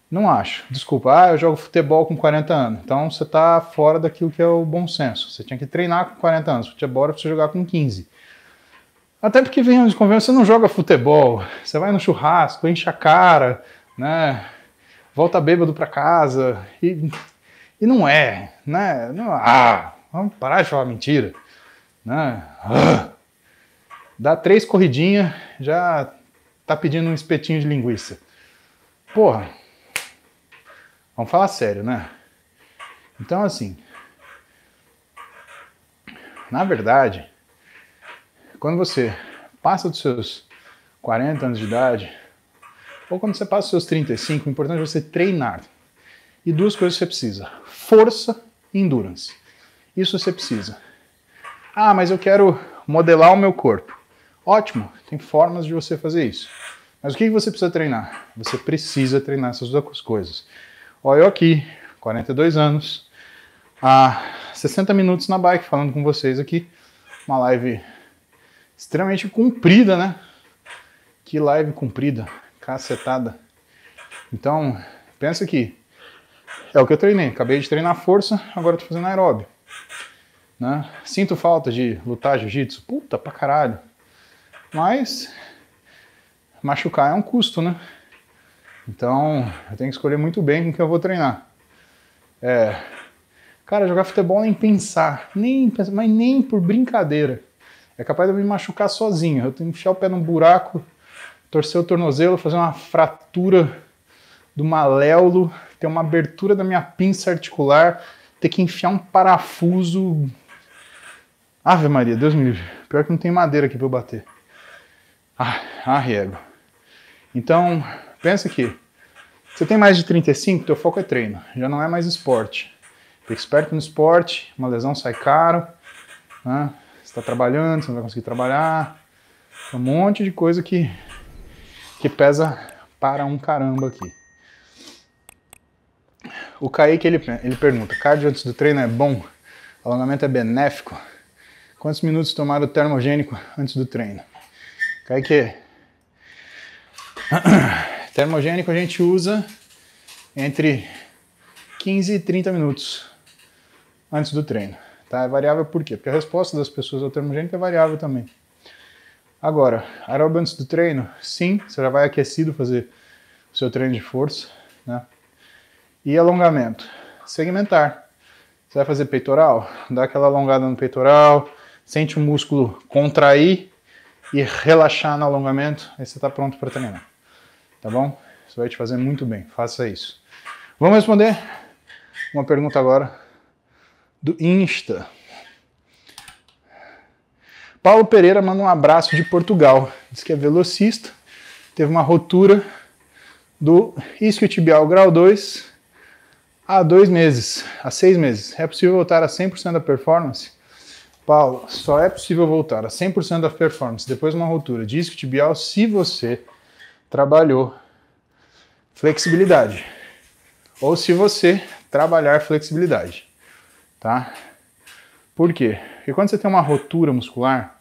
Não acho. Desculpa, ah, eu jogo futebol com 40 anos. Então você está fora daquilo que é o bom senso. Você tinha que treinar com 40 anos. Futebol era você jogar com 15. Até porque, vem de conversa, você não joga futebol, você vai no churrasco, enche a cara, né? Volta bêbado para casa e, e não é, né? Não, ah, vamos parar de falar mentira, né? Ah, dá três corridinhas, já tá pedindo um espetinho de linguiça. Porra, vamos falar sério, né? Então, assim, na verdade, quando você passa dos seus 40 anos de idade, ou quando você passa dos seus 35, o importante é você treinar. E duas coisas você precisa: força e endurance. Isso você precisa. Ah, mas eu quero modelar o meu corpo. Ótimo, tem formas de você fazer isso. Mas o que você precisa treinar? Você precisa treinar essas duas coisas. Olha eu aqui, 42 anos, há 60 minutos na bike falando com vocês aqui, uma live extremamente comprida, né? Que live comprida, cacetada. Então, pensa que é o que eu treinei. Acabei de treinar força, agora tô fazendo aeróbio. Né? Sinto falta de lutar jiu-jitsu. Puta pra caralho. Mas machucar é um custo, né? Então, eu tenho que escolher muito bem com que eu vou treinar. É, cara, jogar futebol nem pensar, nem mas nem por brincadeira. É capaz de eu me machucar sozinho. Eu tenho que enfiar o pé num buraco, torcer o tornozelo, fazer uma fratura do maléolo, ter uma abertura da minha pinça articular, ter que enfiar um parafuso. Ave Maria, Deus me livre. Pior que não tem madeira aqui para eu bater. Ah, arrego. Então, pensa aqui. Você tem mais de 35, teu foco é treino. Já não é mais esporte. Fica esperto no esporte, uma lesão sai caro. Né? Você está trabalhando, você não vai conseguir trabalhar. Um monte de coisa que, que pesa para um caramba aqui. O Kaique, ele, ele pergunta, cardio antes do treino é bom? Alongamento é benéfico? Quantos minutos tomar o termogênico antes do treino? Kaique, termogênico a gente usa entre 15 e 30 minutos antes do treino. Tá? É variável por quê? Porque a resposta das pessoas ao termogênico é variável também. Agora, aeróbio antes do treino, sim, você já vai aquecido fazer o seu treino de força, né? E alongamento, segmentar. Você vai fazer peitoral, dá aquela alongada no peitoral, sente o músculo contrair e relaxar no alongamento, aí você está pronto para treinar. Tá bom? Isso vai te fazer muito bem, faça isso. Vamos responder uma pergunta agora do Insta. Paulo Pereira manda um abraço de Portugal. Diz que é velocista, teve uma rotura do isquiotibial grau 2 há dois meses, há seis meses. É possível voltar a 100% da performance? Paulo, só é possível voltar a 100% da performance depois de uma rotura de isquiotibial se você trabalhou flexibilidade ou se você trabalhar flexibilidade, tá? Por quê? Porque quando você tem uma rotura muscular,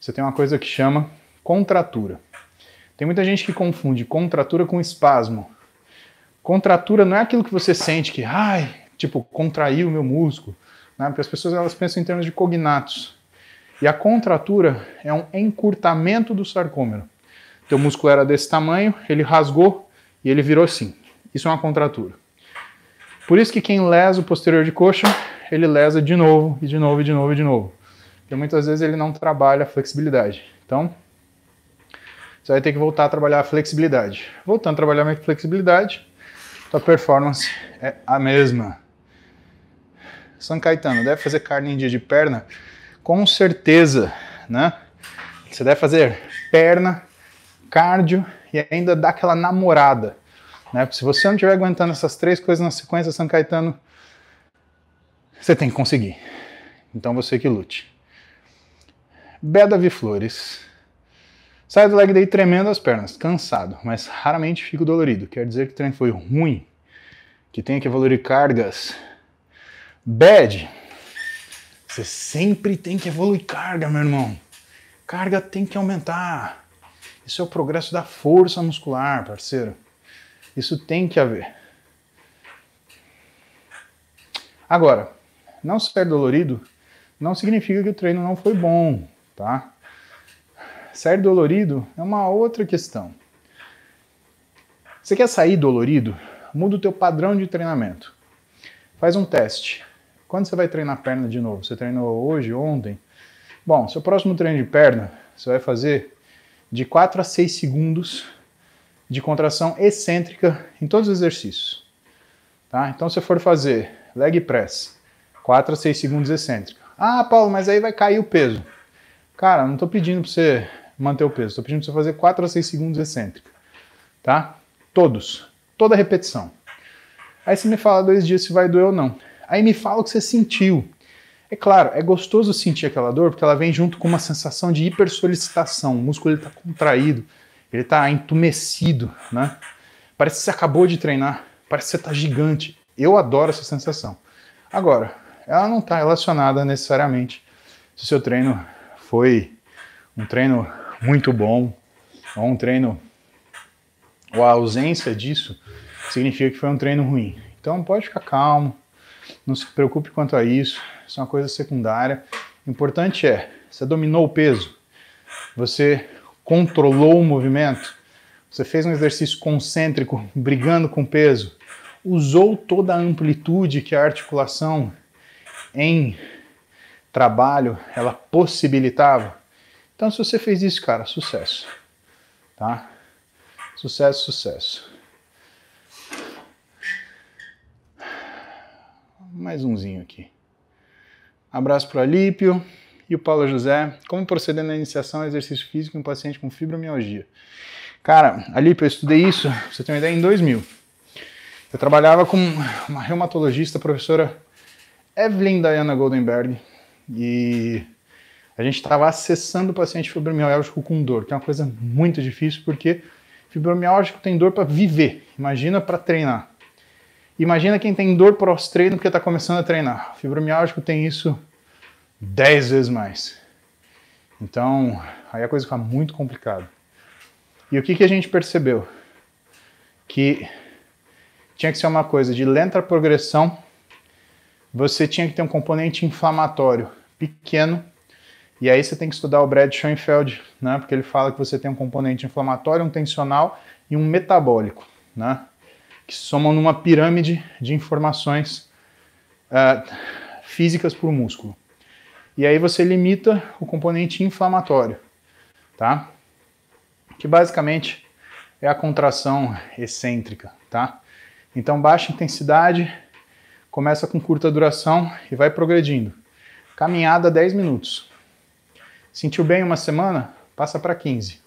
você tem uma coisa que chama contratura. Tem muita gente que confunde contratura com espasmo. Contratura não é aquilo que você sente que, ai, tipo, contraiu o meu músculo. Né? Porque as pessoas elas pensam em termos de cognatos. E a contratura é um encurtamento do sarcômero. Teu músculo era desse tamanho, ele rasgou e ele virou assim. Isso é uma contratura. Por isso que quem lesa o posterior de coxa ele lesa de novo, e de novo, e de novo, e de novo. Porque muitas vezes ele não trabalha a flexibilidade. Então, você vai ter que voltar a trabalhar a flexibilidade. Voltando a trabalhar a flexibilidade, sua performance é a mesma. São Caetano, deve fazer carne em dia de perna? Com certeza, né? Você deve fazer perna, cardio e ainda dar aquela namorada. Né? Se você não estiver aguentando essas três coisas na sequência, São Caetano, você tem que conseguir. Então você que lute. Bedavi Flores. Sai do leg day tremendo as pernas, cansado, mas raramente fico dolorido. Quer dizer que o treino foi ruim, que tenha que evoluir cargas. Bad. Você sempre tem que evoluir carga, meu irmão. Carga tem que aumentar. Isso é o progresso da força muscular, parceiro. Isso tem que haver. Agora, não ser dolorido não significa que o treino não foi bom, tá? Sair dolorido é uma outra questão. Você quer sair dolorido? Muda o teu padrão de treinamento. Faz um teste. Quando você vai treinar perna de novo? Você treinou hoje, ontem? Bom, seu próximo treino de perna, você vai fazer de 4 a 6 segundos de contração excêntrica em todos os exercícios. Tá? Então, se for fazer leg press 4 a 6 segundos excêntrica. Ah, Paulo, mas aí vai cair o peso. Cara, não estou pedindo para você manter o peso, estou pedindo para você fazer 4 a 6 segundos excêntrica. Tá? Todos. Toda repetição. Aí você me fala dois dias se vai doer ou não. Aí me fala o que você sentiu. É claro, é gostoso sentir aquela dor porque ela vem junto com uma sensação de hipersolicitação. O músculo está contraído, ele está entumecido, né? Parece que você acabou de treinar, parece que você está gigante. Eu adoro essa sensação. Agora, ela não está relacionada necessariamente se o seu treino foi um treino muito bom ou um treino ou a ausência disso significa que foi um treino ruim. Então pode ficar calmo, não se preocupe quanto a isso, isso é uma coisa secundária. O importante é, você dominou o peso, você controlou o movimento, você fez um exercício concêntrico brigando com o peso, usou toda a amplitude que a articulação em trabalho ela possibilitava. Então, se você fez isso, cara, sucesso. Tá? Sucesso, sucesso. Mais umzinho aqui. Abraço para Alípio. E o Paulo José, como proceder na iniciação ao exercício físico em um paciente com fibromialgia? Cara, ali eu estudei isso, você ter uma ideia, em 2000. Eu trabalhava com uma reumatologista, professora Evelyn Diana Goldenberg, e a gente estava acessando o paciente fibromialgico com dor, que é uma coisa muito difícil, porque fibromialgico tem dor para viver, imagina para treinar. Imagina quem tem dor pós-treino porque está começando a treinar. Fibromialgico tem isso 10 vezes mais. Então, aí a coisa fica muito complicada. E o que, que a gente percebeu? Que tinha que ser uma coisa de lenta progressão, você tinha que ter um componente inflamatório pequeno, e aí você tem que estudar o Brad Schoenfeld, né, porque ele fala que você tem um componente inflamatório, um tensional e um metabólico, né, que somam numa pirâmide de informações uh, físicas para o músculo. E aí você limita o componente inflamatório, tá? Que basicamente é a contração excêntrica, tá? Então baixa intensidade, começa com curta duração e vai progredindo. Caminhada 10 minutos. Sentiu bem uma semana? Passa para 15.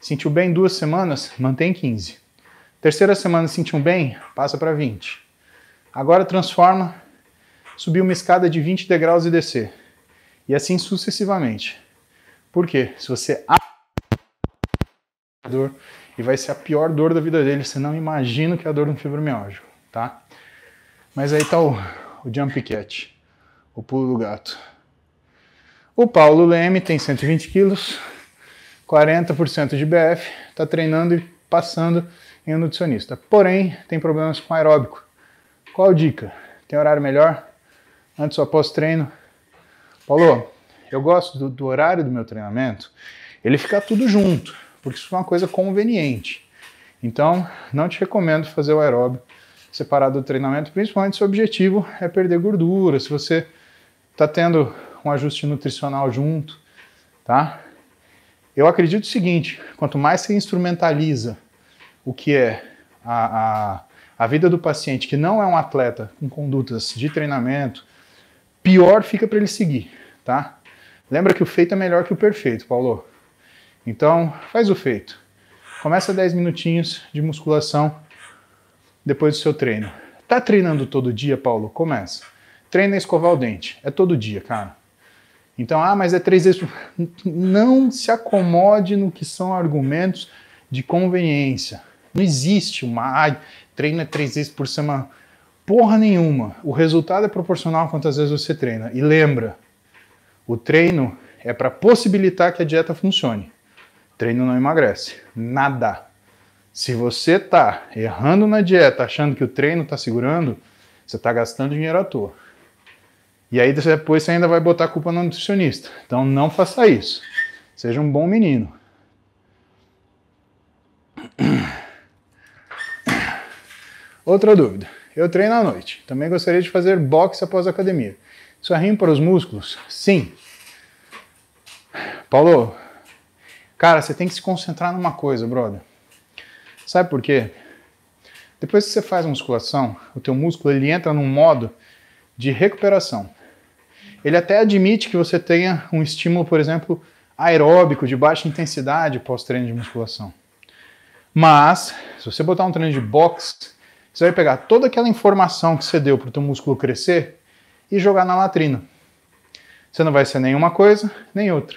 Sentiu bem duas semanas? Mantém 15. Terceira semana sentiu bem? Passa para 20. Agora transforma, subir uma escada de 20 degraus e descer. E assim sucessivamente. Por quê? Se você dor e vai ser a pior dor da vida dele, você não imagina que é a dor no fibromialgia, tá? Mas aí tá o, o jump cat, o pulo do gato. O Paulo Leme tem 120 quilos, 40% de BF, está treinando e passando em um nutricionista. Porém, tem problemas com aeróbico. Qual dica? Tem horário melhor? Antes ou após treino? Paulo, eu gosto do, do horário do meu treinamento, ele fica tudo junto, porque isso é uma coisa conveniente. Então, não te recomendo fazer o aeróbio separado do treinamento, principalmente se o objetivo é perder gordura, se você está tendo com ajuste nutricional junto, tá? Eu acredito o seguinte: quanto mais você instrumentaliza o que é a, a, a vida do paciente que não é um atleta com condutas de treinamento, pior fica para ele seguir, tá? Lembra que o feito é melhor que o perfeito, Paulo. Então, faz o feito. Começa 10 minutinhos de musculação depois do seu treino. Tá treinando todo dia, Paulo? Começa. Treina a escovar o dente. É todo dia, cara. Então, ah, mas é três vezes. Não se acomode no que são argumentos de conveniência. Não existe uma. Ah, treino é três vezes por semana. Porra nenhuma. O resultado é proporcional a quantas vezes você treina. E lembra, o treino é para possibilitar que a dieta funcione. Treino não emagrece. Nada. Se você está errando na dieta, achando que o treino está segurando, você está gastando dinheiro à toa. E aí depois você ainda vai botar a culpa no nutricionista. Então não faça isso. Seja um bom menino. Outra dúvida. Eu treino à noite. Também gostaria de fazer boxe após a academia. Isso é ruim para os músculos? Sim. Paulo, cara, você tem que se concentrar numa coisa, brother. Sabe por quê? Depois que você faz musculação, o teu músculo ele entra num modo de recuperação. Ele até admite que você tenha um estímulo, por exemplo, aeróbico de baixa intensidade pós-treino de musculação. Mas, se você botar um treino de boxe, você vai pegar toda aquela informação que você deu para o teu músculo crescer e jogar na latrina. Você não vai ser nenhuma coisa, nem outra.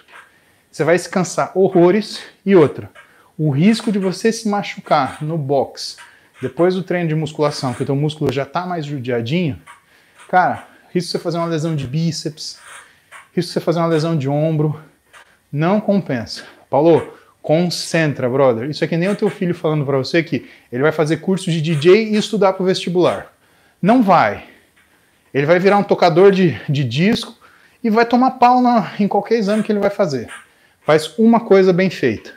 Você vai se cansar horrores e outra. O risco de você se machucar no box depois do treino de musculação, que o teu músculo já está mais judiadinho, cara, risco de você fazer uma lesão de bíceps, risco de você fazer uma lesão de ombro. Não compensa. Paulo, concentra, brother. Isso é que nem o teu filho falando para você que ele vai fazer curso de DJ e estudar para o vestibular. Não vai. Ele vai virar um tocador de, de disco e vai tomar pau na, em qualquer exame que ele vai fazer. Faz uma coisa bem feita.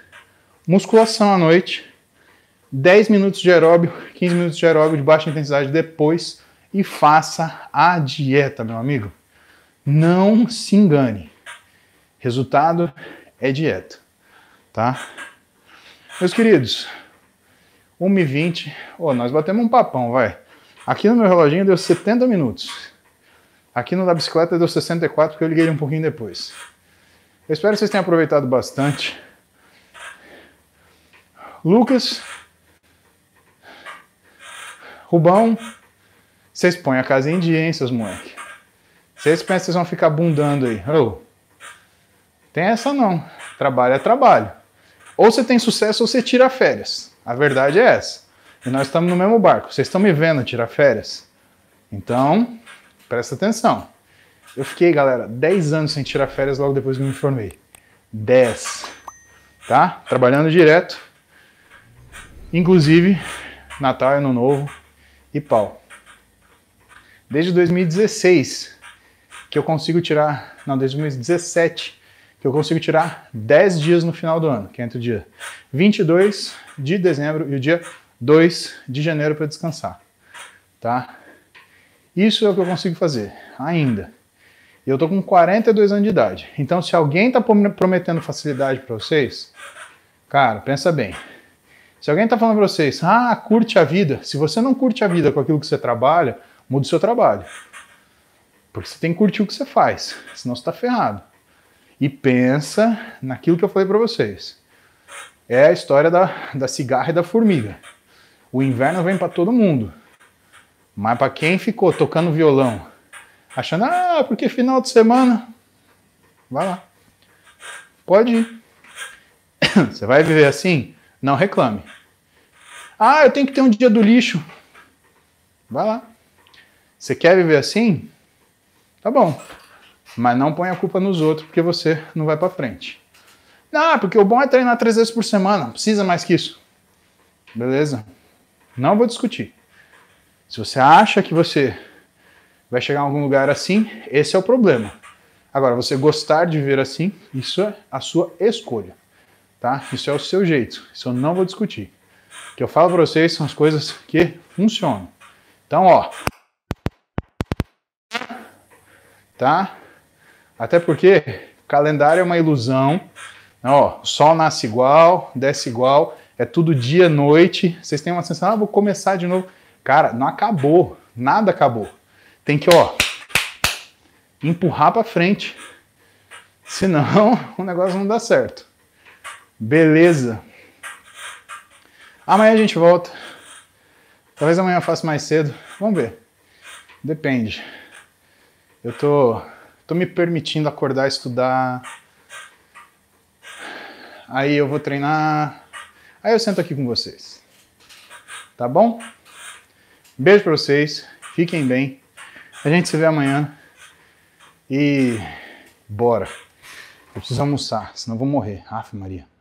Musculação à noite, 10 minutos de aeróbio, 15 minutos de aeróbio de baixa intensidade depois e faça a dieta, meu amigo. Não se engane. Resultado é dieta, tá? Meus queridos, 1h20, oh, nós batemos um papão, vai. Aqui no meu reloginho deu 70 minutos. Aqui no da bicicleta deu 64 porque eu liguei ele um pouquinho depois. Eu espero que vocês tenham aproveitado bastante. Lucas, Rubão, vocês põem a casa em dia, hein, seus moleques. Vocês pensam que vocês vão ficar bundando aí. Oh, tem essa não. Trabalho é trabalho. Ou você tem sucesso ou você tira férias. A verdade é essa. E nós estamos no mesmo barco. Vocês estão me vendo tirar férias? Então, presta atenção. Eu fiquei, galera, 10 anos sem tirar férias logo depois que me formei. 10. Tá? Trabalhando direto. Inclusive, Natal, Ano Novo e pau. Desde 2016 que eu consigo tirar, não, desde 2017 que eu consigo tirar 10 dias no final do ano, que é entre o dia 22 de dezembro e o dia 2 de janeiro para descansar, tá? Isso é o que eu consigo fazer ainda. E eu tô com 42 anos de idade. Então, se alguém tá prometendo facilidade para vocês, cara, pensa bem. Se alguém tá falando para vocês, ah, curte a vida. Se você não curte a vida com aquilo que você trabalha, muda o seu trabalho. Porque você tem que curtir o que você faz, senão você tá ferrado. E pensa naquilo que eu falei para vocês. É a história da, da cigarra e da formiga. O inverno vem para todo mundo. Mas para quem ficou tocando violão achando, ah, porque final de semana. Vai lá. Pode ir. Você vai viver assim? Não reclame. Ah, eu tenho que ter um dia do lixo. Vai lá. Você quer viver assim? Tá bom. Mas não põe a culpa nos outros porque você não vai para frente. Ah, porque o bom é treinar três vezes por semana. Não precisa mais que isso. Beleza? Não vou discutir. Se você acha que você vai chegar em algum lugar assim, esse é o problema. Agora, você gostar de ver assim, isso é a sua escolha, tá? Isso é o seu jeito, isso eu não vou discutir. O que eu falo para vocês são as coisas que funcionam. Então, ó, tá? Até porque calendário é uma ilusão. Ó, o sol nasce igual, desce igual, é tudo dia, noite. Vocês têm uma sensação, ah, vou começar de novo. Cara, não acabou, nada acabou tem que, ó, empurrar para frente. Senão o negócio não dá certo. Beleza. Amanhã a gente volta. Talvez amanhã eu faça mais cedo. Vamos ver. Depende. Eu tô, tô me permitindo acordar, estudar. Aí eu vou treinar. Aí eu sento aqui com vocês. Tá bom? Beijo para vocês. Fiquem bem. A gente se vê amanhã. E bora. Eu preciso almoçar, senão eu vou morrer. Aff, Maria.